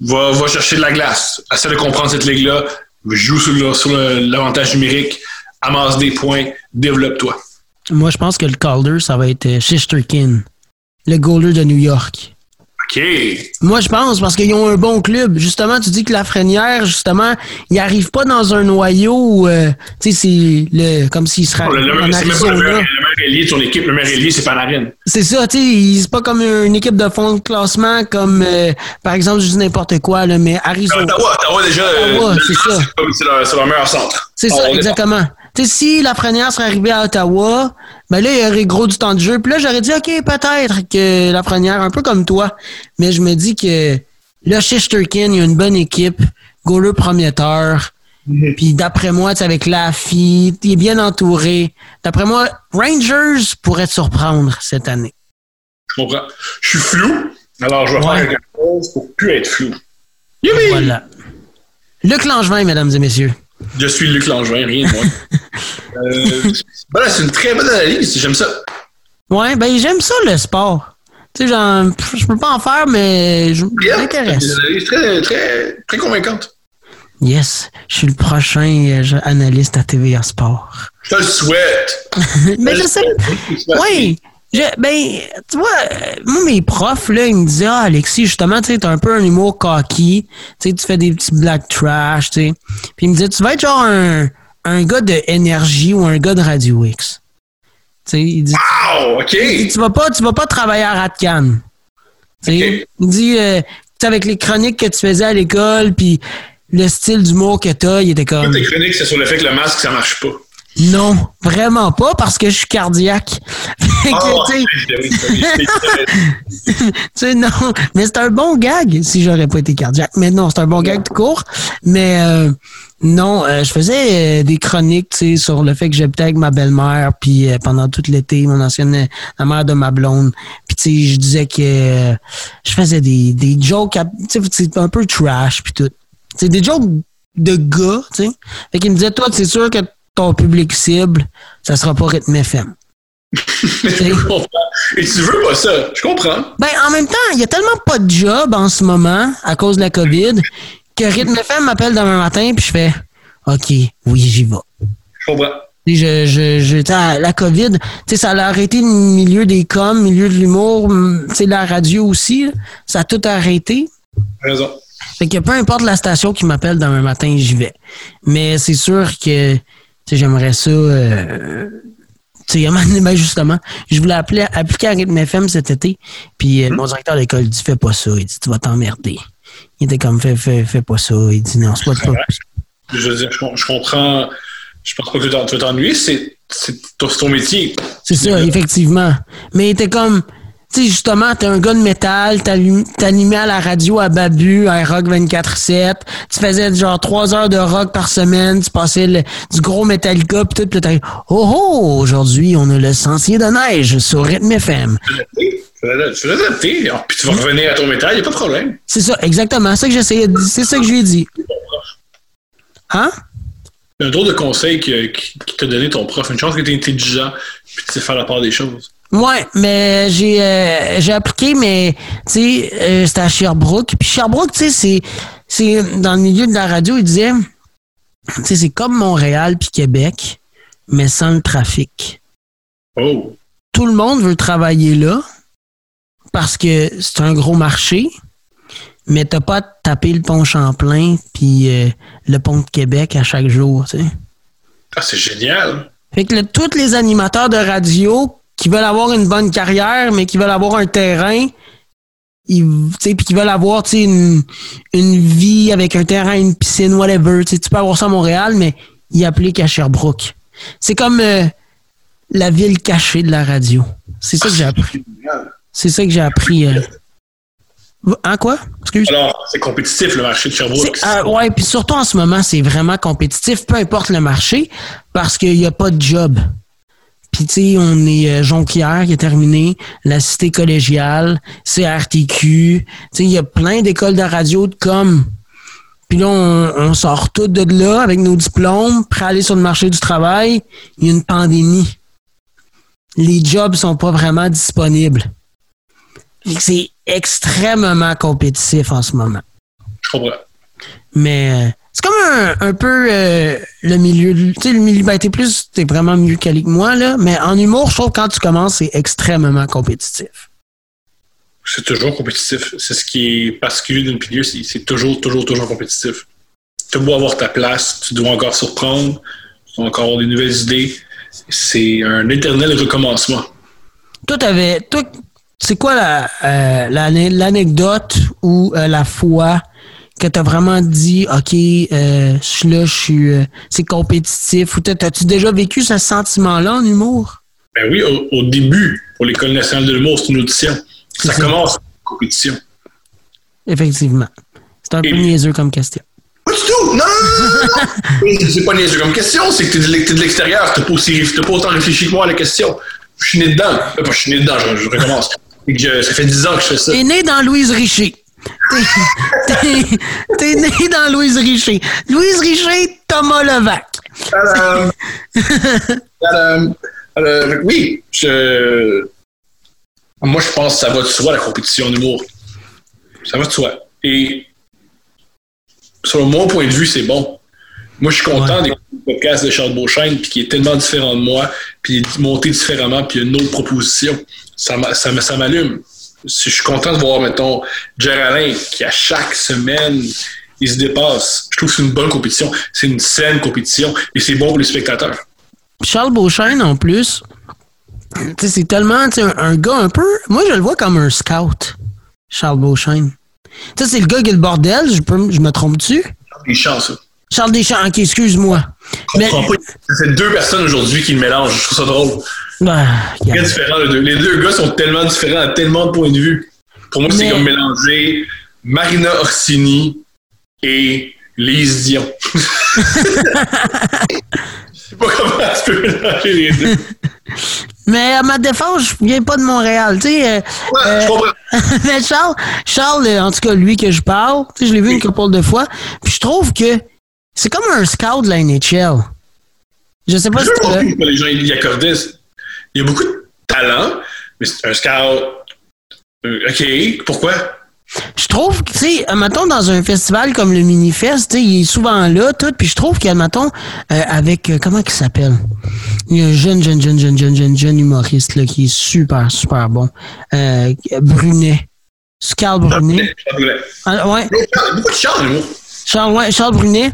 va, va chercher de la glace. Essaie de comprendre cette ligue-là. Joue sur l'avantage numérique. Amasse des points. Développe-toi. Moi, je pense que le Calder, ça va être Shisterkin, le goaler de New York. OK. Moi, je pense, parce qu'ils ont un bon club. Justement, tu dis que la Frénière, justement, il n'arrive pas dans un noyau où, euh, tu sais, c'est le, comme s'il serait. Oh, le, le, c'est même pas le meilleur ailier de son équipe. Le meilleur ailier, c'est Panarin. C'est ça, tu sais, c'est pas comme une équipe de fond de classement, comme, euh, par exemple, je dis n'importe quoi, là, mais Arizona. Ottawa, Ottawa, déjà, Ottawa, c'est ça. C'est leur, leur, meilleur centre. C'est ça, exactement. Tu sais, si la Frénière serait arrivée à Ottawa, ben là, il y aurait gros du temps de jeu. Puis là, j'aurais dit, OK, peut-être que la Frénière, un peu comme toi, mais je me dis que là, chez Sturkin, il y a une bonne équipe, goaler prometteur. Mm-hmm. Puis d'après moi, avec la fille, il est bien entouré. D'après moi, Rangers pourraient te surprendre cette année. Je comprends. Je suis flou, alors je vais ouais. faire quelque chose pour plus être flou. Youpi! Voilà. Luc Langevin, mesdames et messieurs. Je suis Luc Langevin, rien de moins. *laughs* euh, voilà, c'est une très bonne analyse. J'aime ça. Ouais, ben j'aime ça le sport. Tu sais, genre, je peux pas en faire, mais je m'intéresse. C'est une analyse très, très, très convaincante. Yes, je suis le prochain euh, analyste à TVA Sport. Je te le souhaite. *laughs* mais je, je sais. Oui, je, ben, tu vois, moi, mes profs, là, ils me disaient, ah, Alexis, justement, tu sais, t'as un peu un humour cocky, tu sais, tu fais des petits black trash, tu sais. Puis ils me disaient, tu vas être genre un, un gars de énergie ou un gars de Radio X. Tu sais, il dit, wow, OK. Il dit, tu vas pas, tu vas pas travailler à Ratcan. Tu sais, okay. il dit, euh, tu sais, avec les chroniques que tu faisais à l'école, puis le style d'humour que t'as, il était comme. Tes chroniques, c'est sur le fait que le masque, ça marche pas. Non, vraiment pas, parce que je suis cardiaque. *laughs* Oh, *laughs* tu sais, non, mais c'est un bon gag si j'aurais pas été cardiaque. Mais non, c'est un bon gag tout court. Mais euh, non, euh, je faisais euh, des chroniques, tu sais, sur le fait que j'habitais avec ma belle-mère, puis euh, pendant tout l'été, mon ancienne la mère de ma blonde. Puis tu sais, je disais que euh, je faisais des, des jokes, tu sais, un peu trash, puis tout. C'est des jokes de gars, tu sais. Fait qu'il me disait, toi, c'est sûr que ton public cible, ça sera pas rythme FM. Et tu veux pas ça, je comprends. Ben, en même temps, il y a tellement pas de job en ce moment à cause de la COVID que Rythme FM m'appelle demain matin puis je fais OK, oui, j'y vais. Je comprends. Je, je, je, la COVID, ça a arrêté le milieu des coms, milieu de l'humour, la radio aussi. Ça a tout arrêté. Raison. Fait que peu importe la station qui m'appelle demain matin, j'y vais. Mais c'est sûr que j'aimerais ça. Euh, ben justement, je voulais appeler, appliquer à Rythme FM cet été. Puis euh, mon directeur d'école dit Fais pas ça. Il dit Tu vas t'emmerder. Il était comme Fais, fais, fais pas ça. Il dit Non, c'est pas ça. Je, veux dire, je, comprends. Je pense pas que tu vas t'ennuyer. C'est ton métier. C'est ça, effectivement. Mais il était comme tu sais, justement, t'es un gars de métal, t'animais à la radio à Babu, à Rock 24-7, tu faisais genre trois heures de rock par semaine, tu passais du gros Metallica, pis tout, pis t'as oh oh, aujourd'hui, on a le sentier de neige sur Rhythm FM. Tu vas adapter, puis tu vas revenir à ton métal, y a pas de problème. C'est ça, exactement, c'est ça que j'essayais de dire, c'est ça que je lui ai dit. Hein? un drôle de conseil qui, qui, t'a donné ton prof. Une chance que t'es intelligent, puis tu sais faire la part des choses. Ouais, mais j'ai euh, j'ai appliqué, mais tu sais, euh, c'était à Sherbrooke. Puis Sherbrooke, tu sais, c'est c'est dans le milieu de la radio, il disait, tu sais, c'est comme Montréal puis Québec, mais sans le trafic. Oh. Tout le monde veut travailler là parce que c'est un gros marché, mais t'as pas à taper le pont Champlain puis euh, le pont de Québec à chaque jour, tu sais. Ah, c'est génial. Fait que tous les animateurs de radio qui veulent avoir une bonne carrière, mais qui veulent avoir un terrain, puis qui veulent avoir une, une vie avec un terrain, une piscine, whatever. tu peux avoir ça à Montréal, mais y applique à Sherbrooke. C'est comme euh, la ville cachée de la radio. C'est ça que j'ai appris. C'est ça que j'ai appris. Euh. Hein, quoi? Excuse? Alors, c'est compétitif le marché de Sherbrooke. Euh, ouais, puis surtout en ce moment, c'est vraiment compétitif, peu importe le marché, parce qu'il n'y a pas de job Puis, tu sais, on est euh, Jonquière qui est terminé, la cité collégiale, CRTQ. Tu sais, il y a plein d'écoles de radio de com. Puis là, on, sort tout de là avec nos diplômes, prêt à aller sur le marché du travail. Il y a une pandémie. Les jobs sont pas vraiment disponibles. C'est extrêmement compétitif en ce moment. Je comprends. Mais euh, c'est comme un, peu euh, le milieu. Tu sais, le milieu ben, t'es plus, t'es vraiment mieux quali que moi, là. Mais en humour, je trouve que quand tu commences, c'est extrêmement compétitif. C'est toujours compétitif. C'est ce qui est particulier d'une milieu, c'est toujours, toujours, toujours compétitif. Tu dois avoir ta place, tu dois encore surprendre, tu dois encore avoir des nouvelles idées. C'est un éternel recommencement. Toi, t'avais. Toi, c'est quoi l'anecdote la, euh, ou euh, la foi que tu as vraiment dit, OK, euh, je suis là, je suis, euh, c'est compétitif? Ou as-tu déjà vécu ce sentiment-là en humour? Ben oui, au, début, pour l'École nationale de l'humour, c'est une audition. Ça, commence en compétition. Effectivement. C'est un peu niaiseux comme question. Pas du tout! Non, *laughs* non, c'est pas niaiseux comme question, c'est que tu es de l'extérieur, tu n'as pas, autant réfléchi que moi à la question. Je suis né dedans. Je suis né dedans, je, recommence. ça fait 10 ans que je fais ça. T'es né dans Louise Richer. T'es né dans Louise Richer. Louise Richer, Thomas Levac. oui, je... moi je pense que ça va de soi la compétition d'humour. Ça va de soi. Et selon mon point de vue, c'est bon. Moi, je suis content d'écouter le podcast de Charles Beauchesne, puis qui est tellement différent de moi, puis il est monté différemment, puis il y a une autre proposition. Ça m'allume je suis content de voir, mettons, Jerry qui à chaque semaine, il se dépasse. Je trouve que c'est une bonne compétition. C'est une saine compétition et c'est bon pour les spectateurs. Charles Beauchesne, en plus, c'est tellement un, gars un peu. Moi, je le vois comme un scout, Charles Beauchesne. c'est le gars qui est le bordel, je, je me trompe-tu? Charles Deschamps, ça. Charles Deschamps, excuse-moi. C'est deux personnes aujourd'hui qui le mélangent. Je trouve ça drôle. Ben, les, deux. gars sont tellement différents à tellement de points de vue. Pour moi, c'est comme mélanger Marina Orsini et Lise Dion. *laughs* Je sais pas comment tu peux mélanger les deux. *laughs* Mais à ma défense, je viens pas de Montréal, tu sais. Euh, ouais, je comprends. Euh, *laughs* mais Charles, Charles, en tout cas, lui que je parle, je l'ai vu une couple de fois, puis je trouve que c'est comme un scout de la NHL. Je sais pas si tu les gens y accordaient il y a beaucoup de talent, mais c'est un scout. Euh, OK, pourquoi? Je trouve que, tu sais, mettons, dans un festival comme le Minifest, il est souvent là, tout, puis je trouve qu'il y a, mettons, euh, avec, euh, comment il s'appelle? Il y a un jeune, jeune, jeune, jeune, jeune, jeune, jeune humoriste, là, qui est super, super bon. Brunet. Charles Brunet. Charles Brunet. Ah, ouais. Beaucoup de Charles, Charles, ouais, Charles Brunet.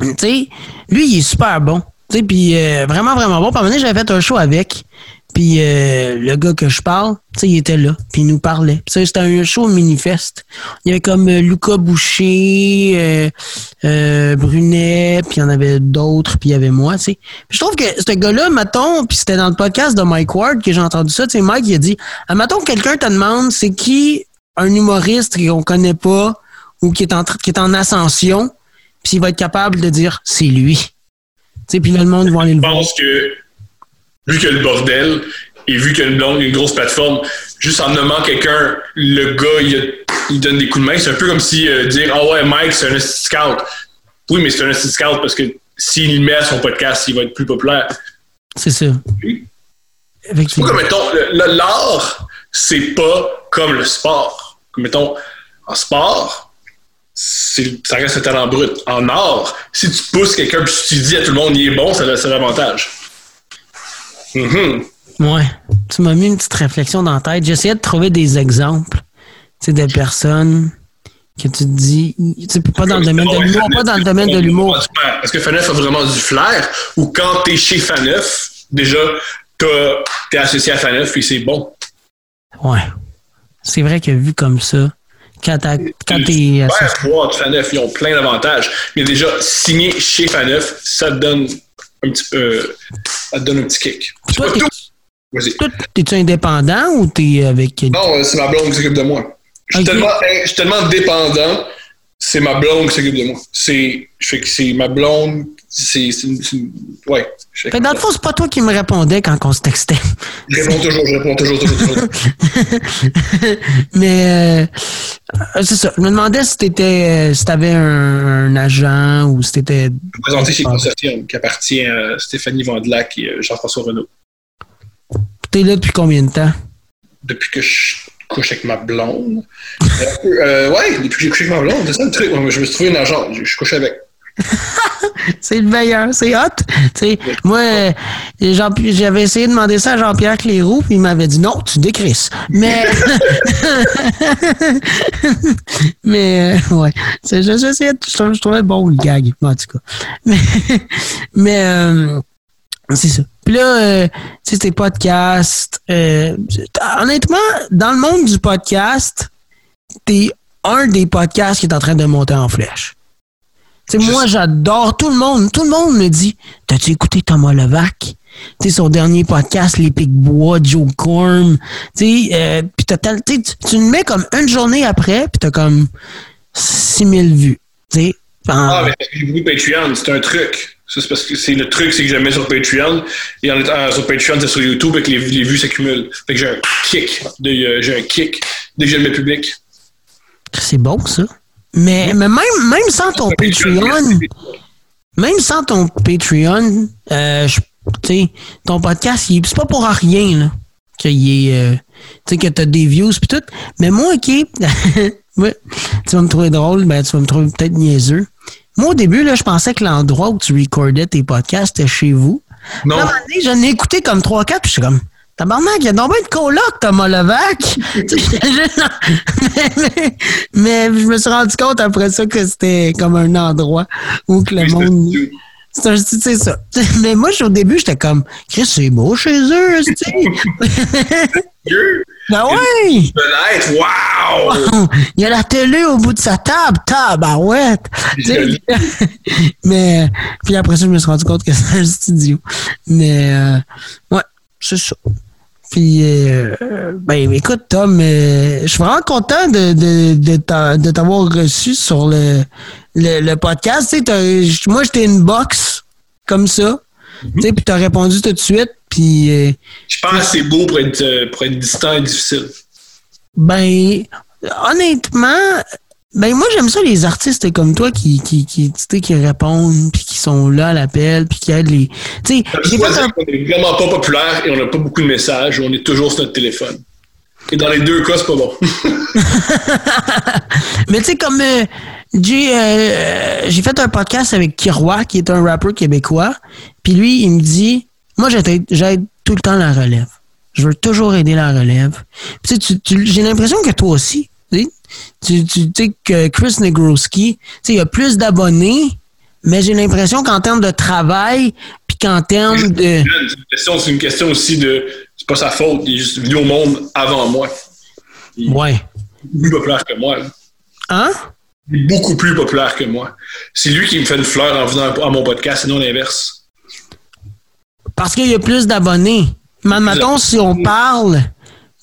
Tu sais, lui, il est super bon. Tu sais, puis euh, vraiment, vraiment bon. Puis à un moment j'avais fait un show avec. Puis euh, le gars que je parle, tu sais, il était là. Puis il nous parlait. C'était un show manifeste. Il y avait comme euh, Lucas Boucher, Brunet, puis il y en avait d'autres, puis il y avait moi, tu sais. Je trouve que ce gars-là, mettons, puis c'était dans le podcast de Mike Ward que j'ai entendu ça. Tu sais, Mike, il a dit, ah, quelqu'un te demande, c'est qui un humoriste qu'on connaît pas ou qui est en, qui est en ascension, puis il va être capable de dire, c'est lui puis là, le monde va aller le voir. Je pense que, vu qu'il y a le bordel, et vu qu'il y a une, une grosse plateforme, juste en nommant quelqu'un, le gars, il, donne des coups de main. C'est un peu comme si euh, dire Ah ouais, Mike, c'est un scout. Oui, mais c'est un scout parce que s'il le met à son podcast, il va être plus populaire. C'est ça. Oui. Effectivement. Comme, mettons, l'art, c'est pas comme le sport. Comme, mettons, en sport, ça reste un talent brut. En art, si tu pousses quelqu'un et tu dis à tout le monde il est bon, ça a l'avantage. Mm Ouais. Tu m'as mis une petite réflexion dans la tête. J'essayais de trouver des exemples de personnes que tu te dis, tu pas dans le domaine de l'humour, pas dans le domaine de l'humour. Est-ce que Faneuf a vraiment du flair? Ou quand tu es chez Faneuf, déjà, t'es associé à Faneuf et c'est bon? Ouais. C'est vrai que vu comme ça, quand t'es. Ouais, Faneuf, ils ont plein d'avantages. Mais déjà, signer chez Faneuf, ça te donne un petit peu. Ça te donne un petit kick. Toi, t'es-tu indépendant ou t'es avec. Non, c'est ma blonde qui s'occupe de moi. Je suis tellement, tellement, dépendant, c'est ma blonde qui s'occupe de moi. C'est, je fais que c'est ma blonde c'est, c'est, c'est- ouais. Fait dans le fond, c'est pas toi qui me répondais quand on se textait. Je réponds toujours, je réponds toujours, toujours, toujours. *laughs* Mais euh, c'est ça. Je me demandais si t'étais, euh, si t'avais un, un agent ou si t'étais. présenté chez Consortium, qui appartient à Stéphanie Vandelac et euh, Jean-François Renaud. T'es là depuis combien de temps? Depuis que je couche avec ma blonde. Euh, euh, ouais, depuis que j'ai couché avec ma blonde, c'est ça le truc. Moi, je me suis trouvé une agent, je, je couche avec. *laughs* C'est le meilleur, c'est hot. Moi, euh, j'avais essayé de demander ça à Jean-Pierre Cléroux, puis il m'avait dit non, tu décrisses. Mais, *laughs* mais euh, ouais, je- je, trouvais- bon le gag, en tout cas. *laughs* Mais, mais euh, c'est ça. Puis là, tu sais, tes podcasts, honnêtement, dans le monde du podcast, t'es un des podcasts qui est en train de monter en flèche. Moi, j'adore tout le monde. Tout le monde me dit T'as-tu écouté Thomas Levac? Son dernier podcast, Les Pics-Bois, Joe Corm. Euh, puis tu le mets comme une journée après, puis t'as comme 6000 vues. En- Ah, mais j'ai de Patreon, c'est un truc. Ça, c'est parce que c'est le truc, c'est que je mets sur Patreon. Et en étant sur Patreon, c'est sur YouTube et que les, les vues s'accumulent. Fait que j'ai un kick. euh, j'ai un kick dès que je le public. c'est bon, ça. Mais, mais même, même sans ton Patreon, même sans ton Patreon, euh, je- tu sais, ton podcast, il- c'est pas pour rien, là. Qu'il est, euh, tu sais, que t'as des views pis tout. Mais moi, OK, *laughs* tu vas me trouver drôle, ben, tu vas me trouver peut-être niaiseux. Moi, au début, là, je pensais que l'endroit où tu recordais tes podcasts, c'était chez vous. Non. Là, à un moment donné, j'en ai écouté comme 3-4, puis je suis comme, tabarnak, il y a donc bien de coloc, Thomas Levac. *laughs* *laughs* Mais, je me suis rendu compte après ça que c'était comme un endroit où que le Oui, monde. C'est un- c'est ça. *laughs* Mais moi, au début, j'étais comme, Chris, c'est beau chez eux, tu sais. Ben ouais! Fenêtre, wow! Il y a la télé au bout de sa table, tabarouette! Mais, puis après ça, je me suis rendu compte que c'est un studio. Mais, euh, ouais, c'est ça. Puis, euh, ben, écoute, Tom, euh, je suis vraiment content de, de, de, t'a- de t'avoir reçu sur le, le, le podcast. Tu moi, j'étais une box comme ça. Tu sais, puis t'as répondu tout de suite. Puis, euh, Je pense que c'est beau pour être, pour être distant et difficile. Ben, honnêtement, ben moi j'aime ça les artistes comme toi qui qui qui, qui répondent puis qui sont là à l'appel puis qui aident les. Tu sais, j'ai fait un- On est vraiment pas populaire et on n'a pas beaucoup de messages. On est toujours sur notre téléphone. Et dans les deux cas, c'est pas bon. *laughs* mais tu sais comme euh, j'ai euh, j'ai fait un podcast avec Kiroy qui est un rappeur québécois puis lui il me dit moi j'aide j'aide tout le temps la relève. Je veux toujours aider la relève. Puis, tu sais, tu- tu- j'ai l'impression que toi aussi. Tu sais, tu, sais que Chris Negroski, tu sais, il a plus d'abonnés, mais j'ai l'impression qu'en termes de travail, puis qu'en termes de. C'est une question, c'est une question aussi de. C'est pas sa faute. Il est juste venu au monde avant moi. Il est Ouais. plus populaire que moi. Hein? Il est beaucoup plus populaire que moi. C'est lui qui me fait une fleur en venant à mon podcast et non l'inverse. Parce qu'il y a plus d'abonnés. Mais mettons, si on parle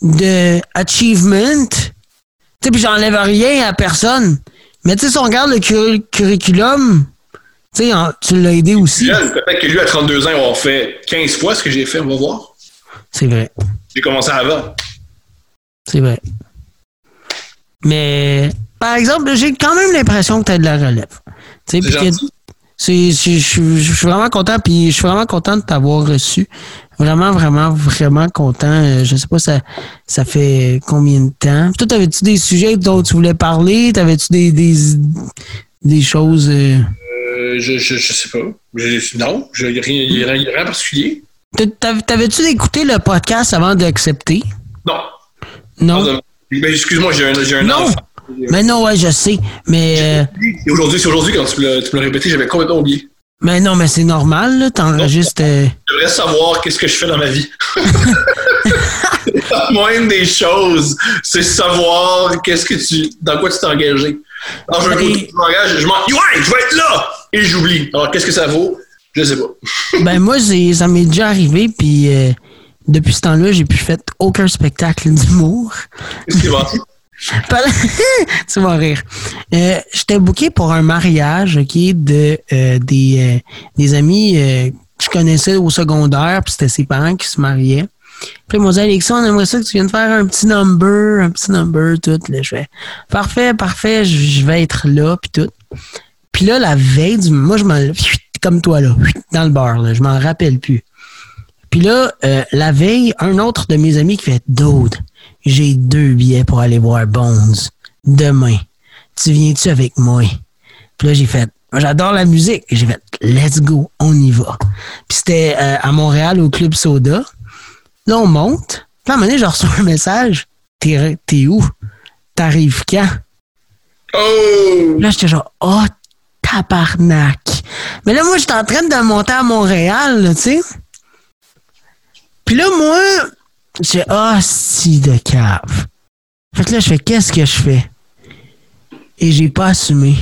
de achievement, tu sais, puis j'enlève rien à personne. Mais tu sais, si on regarde le curri- curriculum, tu sais, tu l'as aidé aussi. Peut-être que lui, à 32 ans, il va fait 15 fois ce que j'ai fait. On va voir. C'est vrai. J'ai commencé avant. C'est vrai. Mais, par exemple, j'ai quand même l'impression que tu as de la relève. Tu sais, je suis vraiment content, puis je suis vraiment content de t'avoir reçu. Vraiment, vraiment, vraiment content. Euh, Je sais pas, ça, ça fait combien de temps? Toi, t'avais-tu des sujets dont tu voulais parler? T'avais-tu des, des, des choses... euh, Euh, je, je, je sais pas. Je- non, il n'y a, rien- rien rien particulier. t'av- T'avais-tu écouté le podcast avant d'accepter? Non. Non? Pardon. Ben, excuse-moi, j'ai un, j'ai un Non. enfant. Mais non, ouais, je sais. Mais, aujourd'hui, c'est aujourd'hui quand tu me l'as tu me l'as répété, j'avais complètement oublié. Mais non, mais c'est normal, là. T'enregistres... euh, Je devrais savoir qu'est-ce que je fais dans ma vie. *laughs* La moindre des choses, c'est savoir qu'est-ce que tu, dans quoi tu t'es engagé. Alors, je, m'engage, je m'en, ouais, je vais être là! Et j'oublie. Alors, qu'est-ce que ça vaut? Je sais pas. *laughs* Ben moi, ça m'est déjà arrivé, puis euh, depuis ce temps-là, j'ai plus fait aucun spectacle d'humour. Qu'est-ce qui va? *laughs* *laughs* tu vas rire. Euh, J'étais booké pour un mariage, OK, de euh, des, euh, des amis euh, que je connaissais au secondaire, puis c'était ses parents qui se mariaient. Puis ils m'ont dit, Alexis, on aimerait ça que tu viennes faire un petit number, un petit number, tout. Là, je fais, parfait, parfait, je, vais être là, puis tout. Puis là, la veille, moi, je m'en... Comme toi, là, dans le bar, là, je m'en rappelle plus. Puis là, euh, la veille, un autre de mes amis qui fait Dude, j'ai deux billets pour aller voir Bones demain. Tu viens-tu avec moi? Puis là, j'ai fait J'adore la musique. J'ai fait Let's go, on y va. Puis c'était euh, à Montréal au Club Soda. Là, on monte. Puis à un moment donné, je reçois un message. T'es t'es où? T'arrives quand? Oh! Là, j'étais genre, oh, tabarnak. Mais là, moi, j'étais en train de monter à Montréal, tu sais. Puis là, moi, j'ai, ah, si de cave. Fait que là, je fais, qu'est-ce que je fais? Et j'ai pas assumé.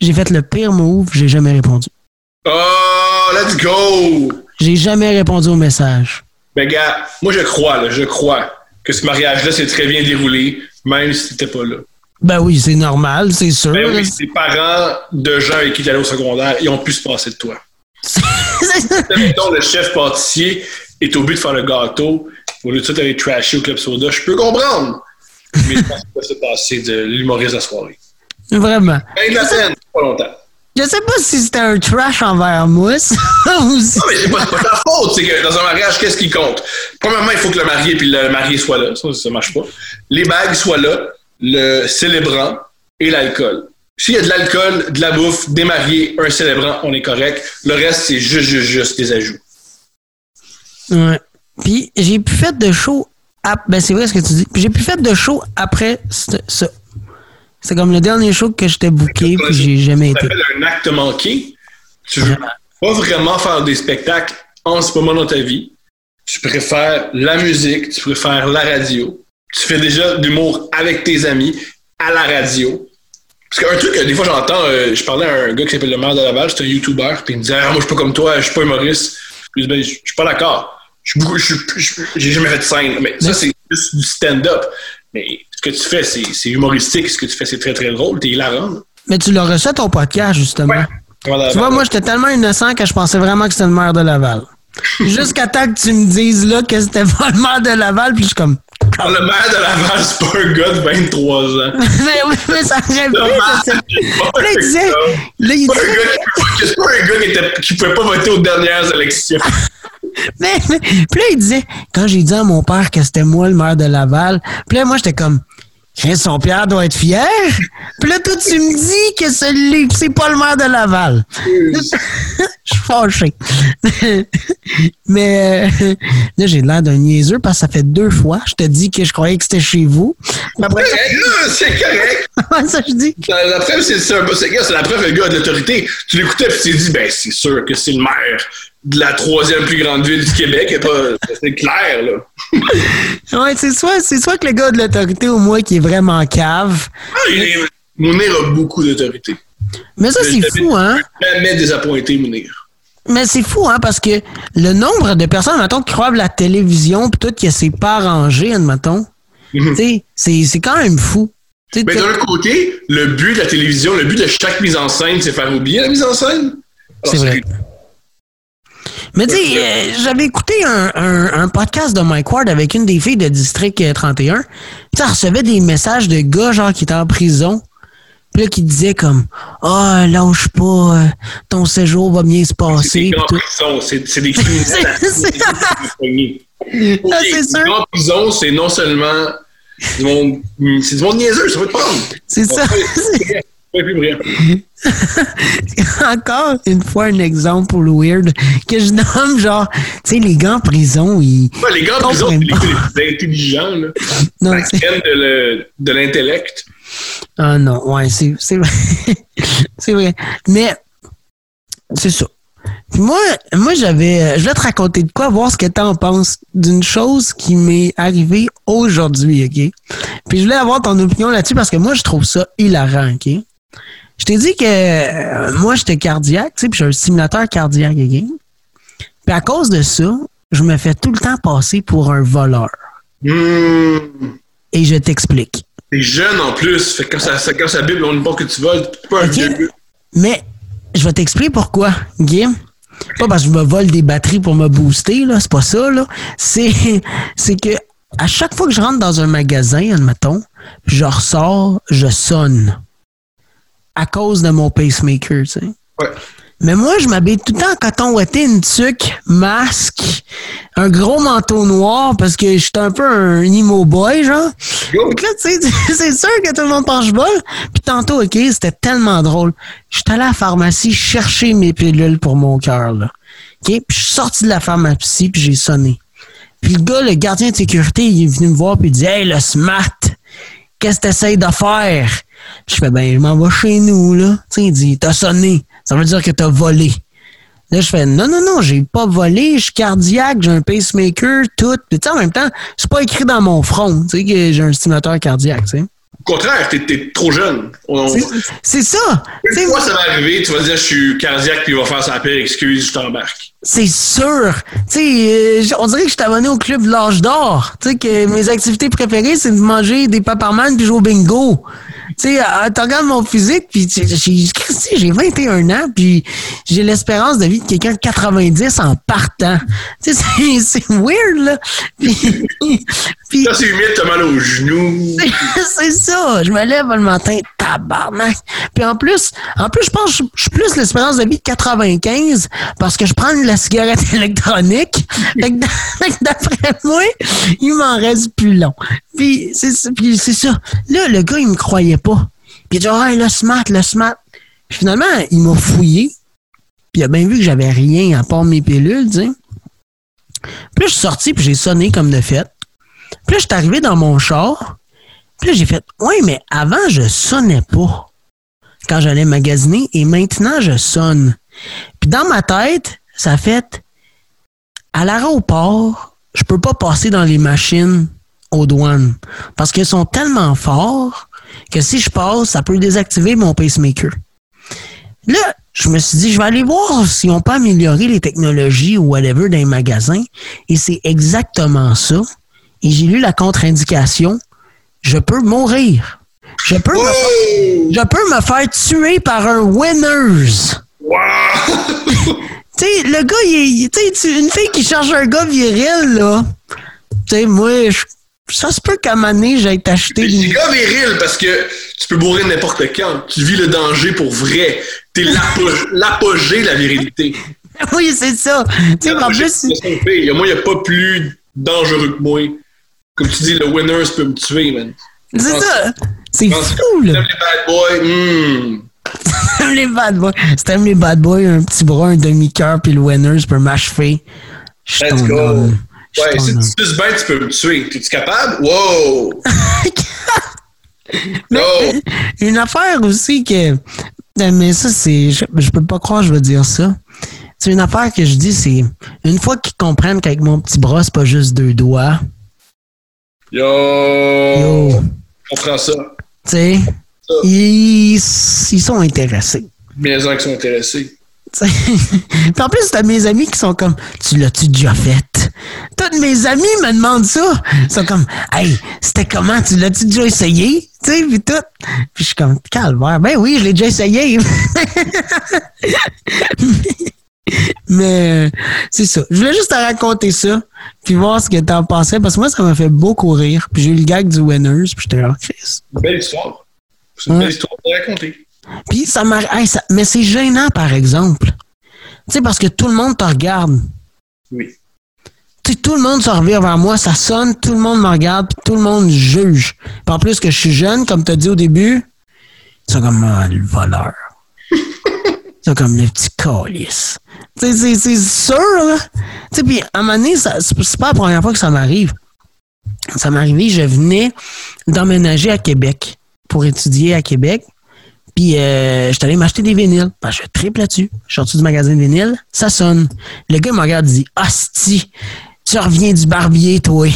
J'ai fait le pire move, j'ai jamais répondu. Oh, let's go! J'ai jamais répondu au message. Ben, gars, moi, je crois, là, je crois que ce mariage-là s'est très bien déroulé, même si t'étais pas là. Ben oui, c'est normal, c'est sûr. Ben oui, tes parents de gens avec qui t'allais au secondaire, ils ont pu se passer de toi. *laughs* Mettons, le chef pâtissier est au but de faire le gâteau, au lieu de ça, t'aller trasher au club soda, je peux comprendre. Mais je pense que ça s'est passé de l'humoriste de la soirée. Vraiment. Ben, de la peine, pas longtemps. Je sais pas si c'était un trash envers moi, ça, *laughs* ou si- Non, mais c'est pas, c'est pas ta faute. C'est que dans un mariage, qu'est-ce qui compte? Premièrement, il faut que le marié puis le marié soit là. Ça, ça marche pas. Les bagues soient là, le célébrant et l'alcool. S'il y a de l'alcool, de la bouffe, des mariés, un célébrant, on est correct. Le reste, c'est juste, juste, juste des ajouts. Ouais. Puis j'ai plus fait de show. Ben c'est vrai ce que tu dis. Puis j'ai plus fait de show après ce- ça. C'est comme le dernier show que j'étais booké puis j'ai jamais Ça été. un acte manqué. Tu veux pas vraiment faire des spectacles en ce moment dans ta vie. Tu préfères la musique, tu préfères la radio. Tu fais déjà de l'humour avec tes amis à la radio. Parce qu'un truc que des fois j'entends, euh, je parlais à un gars qui s'appelle le maire de Laval, c'est un YouTuber, puis il me disait ah, Moi, je suis pas comme toi, je suis pas humoriste. Puis Ben, je suis pas d'accord. Je J'ai jamais fait de scène. Mais ça, c'est juste du stand-up. Mais ce que tu fais, c'est c'est humoristique. Ce que tu fais, c'est très, très drôle. T'es hilarant. Mais tu l'as reçu à ton podcast, justement. Ouais. Tu vois, moi, j'étais tellement innocent que je pensais vraiment que c'était le maire de Laval. *laughs* Jusqu'à temps que tu me dises là que c'était pas le maire de Laval, puis je suis comme. Le maire de Laval, c'est pas un gars de 23 ans. *laughs* mais oui, mais ça aurait pu, pas Là, il un disait. C'est pas un gars qui- C'est pas un gars qui, était, qui pouvait pas voter aux dernières élections. *laughs* Mais, mais- puis là, il disait, quand j'ai dit à mon père que c'était moi le maire de Laval, puis là, moi, j'étais comme, Chris, son père doit être fier. Puis là, toi, tu me dis que c'est pas le maire de Laval. *laughs* Je suis fâché. *laughs* Mais euh, là, j'ai l'air d'un niaiseux parce que ça fait deux fois. Je te dis que je croyais que c'était chez vous. Après, c'est correct. *laughs* ça, je dis. La, la preuve, c'est la preuve, le gars a de l'autorité. Tu l'écoutais et tu t'es dit, ben, c'est sûr que c'est le maire de la troisième plus grande ville du Québec. *laughs* C'est clair, là. *laughs* Ouais, c'est soit, soit que le gars a de l'autorité ou moi qui est vraiment cave. Ah, il est- Mounir a beaucoup d'autorité. Mais ça, c'est fou, hein? Jamais désappointé, Mounir. Mais c'est fou, hein, parce que le nombre de personnes, mettons, qui croient la télévision, pis tout, que c'est pas arrangé, admettons, sais, c'est, c'est quand même fou. Mais d'un côté, le but de la télévision, le but de chaque mise en scène, c'est faire oublier la mise en scène. C'est vrai. Mais sais, euh, j'avais écouté un, un- un podcast de Mike Ward avec une des filles de District euh, 31. Tu sais, elle recevait des messages de gars, genre, qui étaient en prison. Puis là, qui disaient comme, ah, lâche pas, euh, ton séjour va bien se C'est passer. des c'est c'est des criminels. *laughs* C'est- c'est- Ok, Ah, c'est sûr. Les grands prisons, c'est non seulement du monde, c'est du monde niaiseux, ça va te prendre. C'est ça. Pas plus brillant. *laughs* Encore une fois un exemple weird que je nomme genre, tu sais, les gars en prison, ils. Ouais, les gars en prison, c'est les intelligents, là. Non, scène de le- l'intellect. Ah non, ouais, c'est c'est vrai. *laughs* c'est vrai. Mais c'est ça. Puis moi, moi j'avais. euh, Je vais te raconter de quoi, voir ce que t'en penses d'une chose qui m'est arrivée aujourd'hui, OK? Puis je voulais avoir ton opinion là-dessus parce que moi, je trouve ça hilarant, OK? Je t'ai dit que euh, moi, j'étais cardiaque, tu sais, puis j'ai un stimulateur cardiaque, OK? Puis à cause de ça, je me fais tout le temps passer pour un voleur. Hmm. Et je t'explique. T'es jeune en plus. Fait que quand ça, ça, quand ça bip, on ne que tu voles, t'es pas un vieux. Mais je vais t'expliquer pourquoi, Guy. Pas parce que je me vole des batteries pour me booster, là. C'est pas ça, là. C'est, *laughs* c'est que à chaque fois que je rentre dans un magasin, admettons, je ressors, je sonne. À cause de mon pacemaker, tu sais. Ouais. Mais moi, je m'habille tout le temps en coton ouaté, une tuque, masque, un gros manteau noir parce que je suis un peu un emo boy, genre. Que là, tu sais, *laughs* c'est sûr que tout le monde je vole. Puis tantôt, OK, c'était tellement drôle. Je suis allé à la pharmacie chercher mes pilules pour mon cœur, là. OK? Puis je suis sorti de la pharmacie, puis j'ai sonné. Puis le gars, le gardien de sécurité, il est venu me voir, puis il dit Hey, le SMAT, qu'est-ce que t'essayes de faire? Puis je fais Ben, je m'en vais chez nous, là. Tu sais, il dit T'as sonné. Ça veut dire que t'as volé. Là, je fais non, non, non, j'ai pas volé, je suis cardiaque, j'ai un pacemaker, tout. Puis tu sais, en même temps, c'est pas écrit dans mon front, tu sais, que j'ai un stimulateur cardiaque, tu sais. Au contraire, t'es, t'es trop jeune. On- C'est- ça. Une fois ça va arriver, tu vas dire je suis cardiaque puis il va faire sa pire excuse, je t'embarque. C'est sûr. Tu sais, euh, on dirait que je suis abonné au club de l'âge d'or. Tu sais, que mes activités préférées, c'est de manger des paparman puis jouer au bingo. Tu sais, euh, tu regardes mon physique, puis j'ai Christy, j'ai 21 ans, puis j'ai l'espérance de vie de quelqu'un de 90 en partant. Tu sais, c'est- *laughs* weird, là. Puis, *laughs* puis Là, c'est humide, t'as mal aux genoux. *laughs* c'est ça. Je me lève le matin, tabarnak. Puis en plus, en plus, je pense que je suis plus l'espérance de vie de 95 parce que je prends de la cigarette électronique. Fait que d'après moi, il m'en reste plus long. Puis c'est c'est ça. Là, le gars, il me croyait pas. Puis il dit, ah, le smart, le smart. Puis finalement, il m'a fouillé. Puis il a bien vu que j'avais rien à part mes pilules, tu. Puis je suis sorti, puis j'ai sonné comme de fait. Puis je suis arrivé dans mon char. Puis j'ai fait, ouais, mais avant, je sonnais pas quand j'allais magasiner et maintenant, je sonne. Puis dans ma tête, ça fait, à l'aéroport, je peux pas passer dans les machines aux douanes parce qu'elles sont tellement forts que si je passe, ça peut désactiver mon pacemaker. Là, je me suis dit, je vais aller voir si on peut améliorer les technologies ou whatever dans les magasins. Et c'est exactement ça. Et j'ai lu la contre-indication. Je peux mourir. Je peux, me, je peux me faire tuer par un Winners. Wow! *laughs* Tu sais, le gars, il est- une fille qui cherche un gars viril, là. Tu sais, moi, je- ça se peut qu'à moment donné, j'aille t'acheter C'est des... gars viril parce que tu peux mourir n'importe quand. Tu vis le danger pour vrai. T'es l'apo- *laughs* l'apogée de la virilité. *laughs* Oui, c'est ça. Tu sais, en plus, moi, il n'y a pas plus dangereux que moi. Comme tu dis, le winner peut me tuer, man. c'est ça. C'est fou, aimes là. les bad boys, hmm. *laughs* T'aimes les bad boys. Si t'aimes les bad boys, un petit bras, un demi-cœur, puis le Winners peut m'achever. Let's go. homme. Ouais, si tu suces bien, tu peux me tuer. Es-tu capable? Wow! *laughs* Mais Oh! une affaire aussi que. Mais ça, c'est. Je, je peux pas croire que je vais dire ça. C'est une affaire que je dis, c'est. Une fois qu'ils comprennent qu'avec mon petit bras, c'est pas juste deux doigts. Yo! Yo. Je comprends ça. Tu sais. Ils, ils sont intéressés. Mes gens qui sont intéressés. *laughs* En plus, t'as mes amis qui sont comme Tu l'as-tu déjà fait? Tous mes amis me demandent ça. Ils sont comme Hey, c'était comment? Tu l'as-tu déjà essayé? Tu sais, puis tout. Puis je suis comme Calvaire. Ben oui, je l'ai déjà essayé. *laughs* Mais c'est ça. Je voulais juste te raconter ça, puis voir ce que t'en pensais, parce que moi, ça m'a fait beaucoup rire. Puis j'ai eu le gag du Winners, puis j'étais là, Chris. Une belle histoire. C'est une belle histoire à raconter. Puis ça m'a. hey, ça- Mais c'est gênant, par exemple. Tu sais, parce que tout le monde te regarde. Oui. Tout le monde se revient vers moi, ça sonne, tout le monde me regarde, puis tout le monde juge. Puis en plus que je suis jeune, comme tu as dit au début, ils sont comme ah, le voleur. ils sont comme le petit calice. Tu sais, c'est- sûr, là. Puis à un moment donné, c'est pas la première fois que ça m'arrive. Ça m'est arrivé, je venais d'emménager à Québec pour étudier à Québec. Puis, euh, je allé m'acheter des vinyles. Ben, je triple là-dessus. Je suis sorti du magasin de vinyles. Ça sonne. Le gars me regarde et dit Hostie, tu reviens du barbier, toi?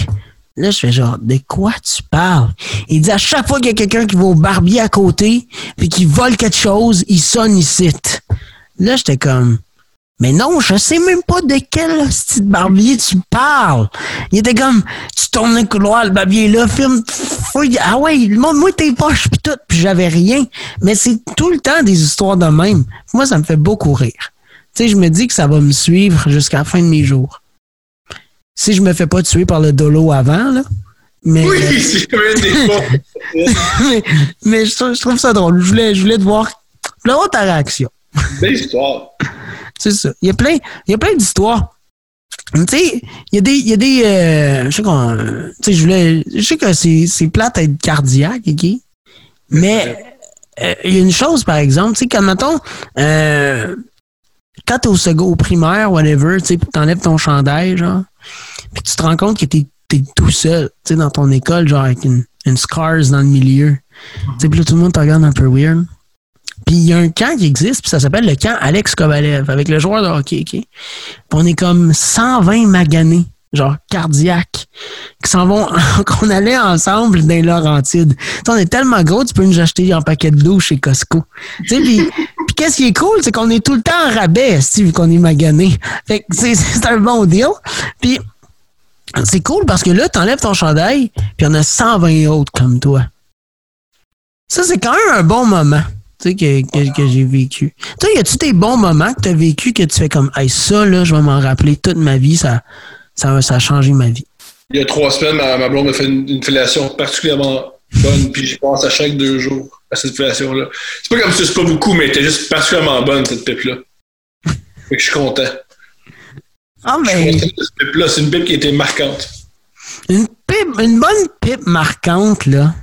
Là, je fais genre, de quoi tu parles? Il dit à chaque fois qu'il y a quelqu'un qui va au barbier à côté, puis qui vole quelque chose, il sonne ici. Là, j'étais comme, Mais non, je sais même pas de quel style barbier tu parles. Il était comme, tu tournes le couloir, le barbier là, filme, ah ouais, le monde, moi tes poches pis tout, puis j'avais rien. Mais c'est tout le temps des histoires de même. Moi, ça me fait beaucoup rire. Tu sais, je me dis que ça va me suivre jusqu'à la fin de mes jours. Si je me fais pas tuer par le dolo avant, là. Mais, oui, c'est quand même des *laughs* mais, mais je, trouve, ça drôle. Je voulais, je voulais te voir, je voulais ta réaction. Belle histoire. *laughs* C'est ça. Il y a plein, il y a plein d'histoires. Tu sais, il y a des, il y a des, euh, je sais qu'on, tu sais, je voulais, je sais que c'est, c'est plate à être cardiaque, ok? Mais, euh, il y a une chose, par exemple, tu sais, comme, mettons, euh, quand t'es au second, au primaire, whatever, tu t'enlèves ton chandail, genre, puis tu te rends compte que t'es, t'es tout seul, tu sais, dans ton école, genre, avec une, une scars dans le milieu. Tu puis là, tout le monde te regarde un peu weird. Puis il y a un camp qui existe, puis ça s'appelle le camp Alex Kovalev, avec le joueur de hockey, OK? Puis on est comme 120 maganés, genre cardiaques, qui s'en vont, *laughs* qu'on allait ensemble dans les Laurentides. T'sais, on est tellement gros, tu peux nous acheter un paquet de d'eau chez Costco. Tu sais, qu'est-ce qui est cool, c'est qu'on est tout le temps en rabais, vu qu'on est magané. Fait que *laughs* c'est un bon deal. Puis c'est cool parce que là, t'enlèves ton chandail, puis on a 120 autres comme toi. Ça, c'est quand même un bon moment tu sais, que, que, j'ai vécu. Tu y a-tu des bons moments que tu as vécu que tu fais comme, hey, ça, là, je vais m'en rappeler toute ma vie, ça, ça, ça a changé ma vie? Il y a trois semaines, ma, blonde m'a fait une, une, fellation particulièrement bonne, puis j'y pense à chaque deux jours à cette fellation-là. C'est pas comme si c'est pas beaucoup, mais était juste particulièrement bonne, cette pipe-là. fait que je suis content. Ah, mais. Je suis content de cette pipe-là. C'est une pipe qui était marquante. Une pipe, une bonne pipe marquante, là,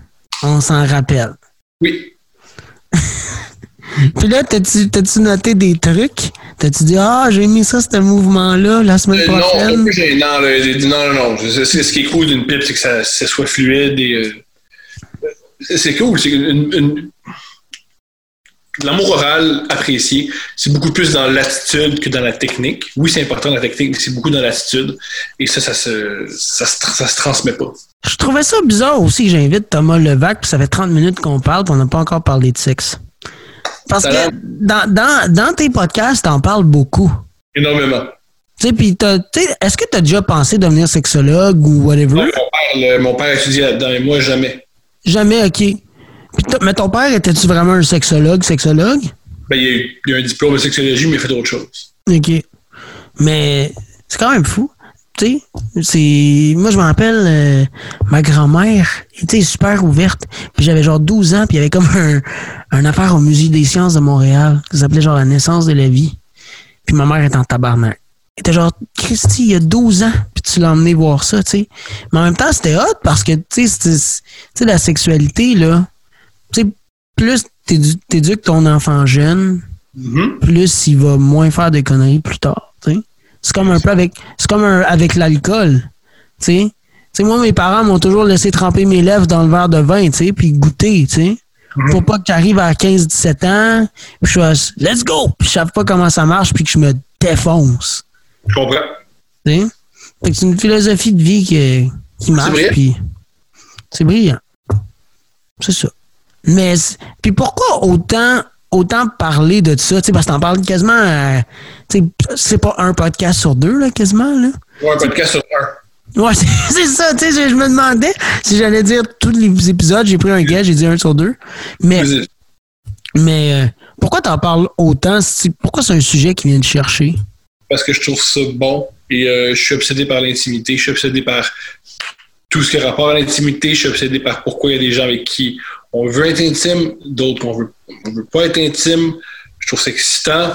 on s'en rappelle. Oui. *laughs* Puis là, t'as-tu, noté des trucs? T'as-tu dit, ah, j'ai mis ça, ce mouvement-là, la semaine euh, prochaine? Non, non, non, non, non. C'est, ce qui est cool d'une pipe, c'est que ça, ça soit fluide et. Euh, c'est cool. C'est une, L'amour oral apprécié, c'est beaucoup plus dans l'attitude que dans la technique. Oui, c'est important la technique, mais c'est beaucoup dans l'attitude. Et ça, ça se, ça se, ça se transmet pas. Je trouvais ça bizarre aussi que j'invite Thomas Levac, puis ça fait 30 minutes qu'on parle, puis on n'a pas encore parlé de sexe. Parce que dans, dans, dans tes podcasts, t'en parles beaucoup. Énormément. Tu sais, puis est-ce que tu as déjà pensé devenir sexologue ou whatever? mon, père, mon père étudiait là-dedans, et moi, jamais. Jamais, OK. mais ton père, était-tu vraiment un sexologue, sexologue? Ben, il a, eu, il a un diplôme de sexologie, mais il a fait autre chose. OK. Mais c'est quand même fou tu c'est moi je me rappelle euh, ma grand-mère était super ouverte puis j'avais genre 12 ans puis il y avait comme un, un affaire au musée des sciences de Montréal qui s'appelait genre la naissance de la vie puis ma mère était en tabarnak elle était genre Christy il y a 12 ans puis tu l'as emmené voir ça tu sais mais en même temps c'était hot parce que tu sais la sexualité là tu sais plus t'éduques ton enfant jeune mm-hmm. plus il va moins faire de conneries plus tard tu sais c'est comme un peu avec, c'est comme avec l'alcool, tu sais. moi, mes parents m'ont toujours laissé tremper mes lèvres dans le verre de vin, tu sais, puis goûter, tu sais. Mhm. Pour pas que j'arrive à 15-17 ans, puis je fasse « let's go », puis je sais pas comment ça marche, puis que je me défonce. Je comprends. Tu c'est une philosophie de vie qui, qui marche, puis c'est brillant. C'est ça. Mais, puis pourquoi autant autant parler de ça, parce que t'en parles quasiment, c'est pas un podcast sur deux, là, quasiment, là. Ouais, un podcast sur un. Ouais, *laughs* c'est ça, tu sais, je me demandais si j'allais dire tous les épisodes, j'ai pris un gars, j'ai dit un sur deux. Mais, mais euh, pourquoi t'en parles autant? Pourquoi c'est un sujet qui vient de chercher? Parce que je trouve ça bon et euh, je suis obsédé par l'intimité, je suis obsédé par tout ce qui a rapport à l'intimité, je suis obsédé par pourquoi il y a des gens avec qui on veut être intime, d'autres qu'on veut, veut pas être intime. Je trouve ça excitant,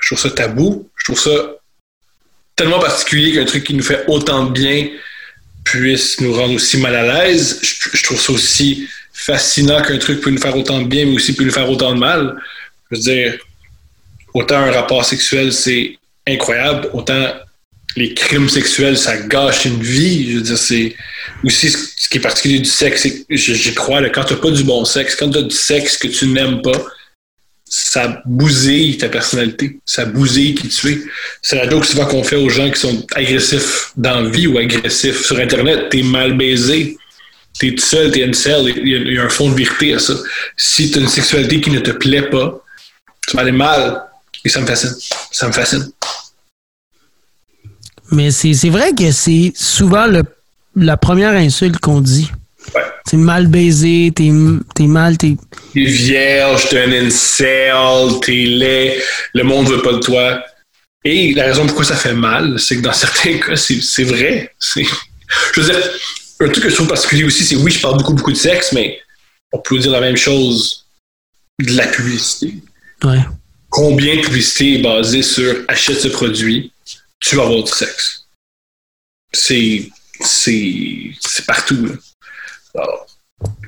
je trouve ça tabou, je trouve ça tellement particulier qu'un truc qui nous fait autant de bien puisse nous rendre aussi mal à l'aise. Je, trouve ça aussi fascinant qu'un truc peut nous faire autant de bien, mais aussi peut nous faire autant de mal. Je veux dire, autant un rapport sexuel, c'est incroyable, autant les crimes sexuels, ça gâche une vie. Je veux dire, c'est aussi ce qui est particulier du sexe, c'est j'y crois, là, quand tu n'as pas du bon sexe, quand tu as du sexe que tu n'aimes pas, ça bousille ta personnalité, ça bousille qui tu es. C'est la joke souvent qu'on fait aux gens qui sont agressifs dans la vie ou agressifs sur Internet. T'es mal baisé, t'es tout seul, t'es une selle, il y, a un fond de vérité à ça. Si tu as une sexualité qui ne te plaît pas, tu vas aller mal Et ça me fascine. Ça me fascine. Mais c'est vrai que c'est souvent le, la première insulte qu'on dit. Ouais. T'es mal baisé, t'es es mal, t'es. T'es vierge, t'es un incel, t'es laid, le monde veut pas de toi. Et la raison pourquoi ça fait mal, c'est que dans certains *laughs* cas, c'est vrai. Je veux dire, un truc que je trouve particulier aussi, c'est oui, je parle beaucoup, beaucoup de sexe, mais on peut dire la même chose de la publicité. Ouais. Combien de publicité est basée sur achète ce produit, tu vas avoir du sexe? C'est. C'est partout.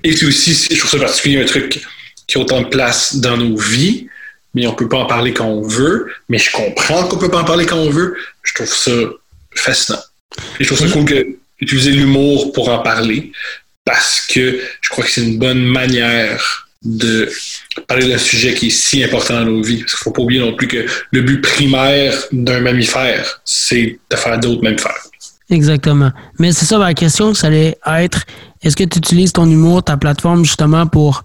et puis aussi, je trouve ça particulier, un truc qui a autant de place dans nos vies, mais on peut pas en parler quand on veut. Mais je comprends qu'on peut pas en parler quand on veut. Je trouve ça fascinant. Et je trouve ça cool d'utiliser l'humour pour en parler parce que je crois que c'est une bonne manière de parler d'un sujet qui est si important dans nos vies. Parce qu'il ne faut pas oublier non plus que le but primaire d'un mammifère, c'est de faire d'autres mammifères. Exactement. Mais c'est ça ma question, ça allait être est-ce que tu utilises ton humour, ta plateforme, justement, pour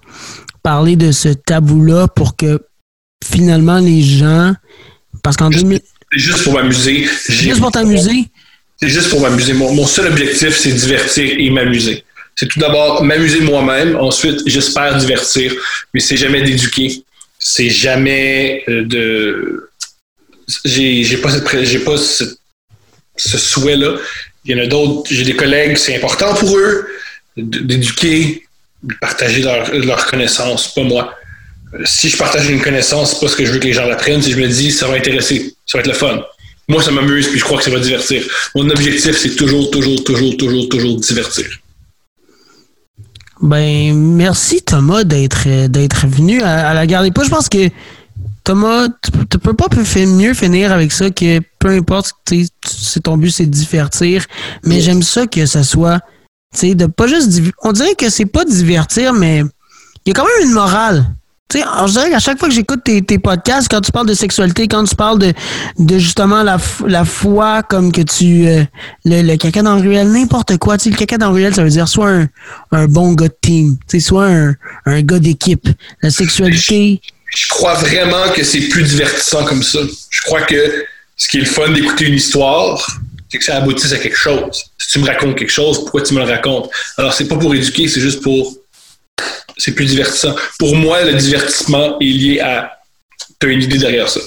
parler de ce tabou-là pour que finalement les gens. Parce qu'en C'est juste pour m'amuser. Juste pour t'amuser? C'est juste pour m'amuser. mon seul objectif, c'est divertir et m'amuser c'est tout d'abord m'amuser moi-même. Ensuite, j'espère divertir. Mais c'est jamais d'éduquer. C'est jamais euh, de. J'ai pas, j'ai pas ce, souhait-là. Il y en a d'autres. J'ai des collègues, c'est important pour eux d'éduquer, de partager leur, leur connaissance, pas moi. Euh, si je partage une connaissance, c'est pas ce que je veux que les gens l'apprennent. Si je me dis, ça va intéresser, ça va être le fun. Moi, ça m'amuse, puis je crois que ça va divertir. Mon objectif, c'est toujours, toujours, toujours, toujours, toujours divertir. Ben, merci Thomas d'être d'être venu à, la garde des pas. Je pense que Thomas, tu peux pas mieux finir avec ça que peu importe, c'est ton but, c'est de divertir. Mais j'aime ça que ça soit, tu sais, de pas juste. On dirait que c'est pas divertir, mais il y a quand même une morale. Tu sais, je dirais qu'à chaque fois que j'écoute tes, podcasts, quand tu parles de sexualité, quand tu parles de, justement la, foi, comme que tu. Euh, le, caca dans le ruelle, n'importe quoi. Tu sais, le caca dans le ruelle, ça veut dire soit un, bon gars de team, tu sais, soit un, un gars d'équipe. La sexualité. Je, crois vraiment que c'est plus divertissant comme ça. Je crois que ce qui est le fun d'écouter une histoire, c'est que ça aboutisse à quelque chose. Si tu me racontes quelque chose, pourquoi tu me le racontes? Alors, c'est pas pour éduquer, c'est juste pour c'est plus divertissant. Pour moi, le divertissement est lié à. Tu as une idée derrière ça.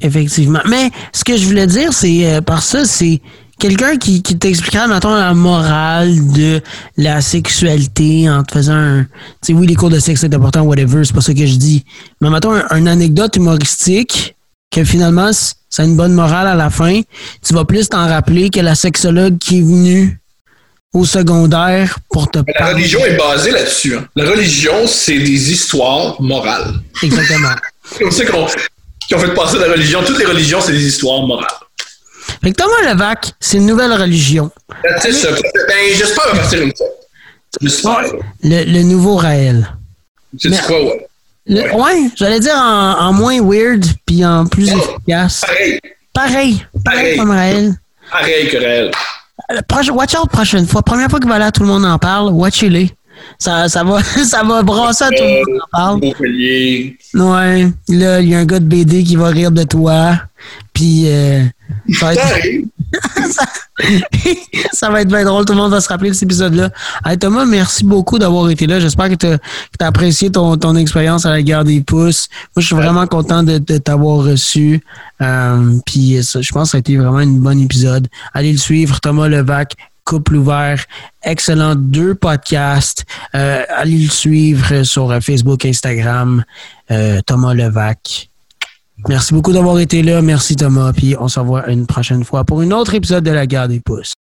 Effectivement. Mais ce que je voulais dire, c'est euh, par ça, c'est quelqu'un qui, qui t'expliquera, mettons, la morale de la sexualité en te faisant un. Tu sais, oui, les cours de sexe, c'est important, whatever, c'est pas ça que je dis. Mais mettons, une un anecdote humoristique que finalement, ça a une bonne morale à la fin. Tu vas plus t'en rappeler que la sexologue qui est venue au secondaire pour te parler. La religion est basée là-dessus. Hein. La religion, c'est des histoires morales. Exactement. *laughs* On sait qu'on fait passer la religion. Toutes les religions, c'est des histoires morales. Fait que Thomas Levac, c'est une nouvelle religion. Ben, j'espère partir une J'espère. Le, le nouveau Raël. C'est quoi, ouais? ouais, j'allais dire en, moins weird puis en plus efficace. Pareil. Pareil. Pareil comme Raël. Pareil que Raël. Watch out prochaine fois. Première fois qu'il va là, tout le monde en parle. Watchez-les. Ça, ça, va, *laughs* ça va brasser, tout le monde en parle. Ouais. Là, il y a un gars de BD qui va rire de toi. Puis, euh, ça, va être... *laughs* ça, va être bien drôle. Tout le monde va se rappeler de cet épisode-là. Thomas, merci beaucoup d'avoir été là. J'espère que tu as, apprécié ton, ton expérience à la guerre des pouces. Moi, je suis vraiment content de, de t'avoir reçu. Euh, puis, je pense que ça a été vraiment un bon épisode. Allez le suivre, Thomas Levac, Couple ouvert, excellent deux podcasts. Euh, allez le suivre sur Facebook, Instagram, euh, Thomas Levac. Merci beaucoup d'avoir été là. Merci Thomas. Puis on se revoit une prochaine fois pour un autre épisode de la guerre des pouces.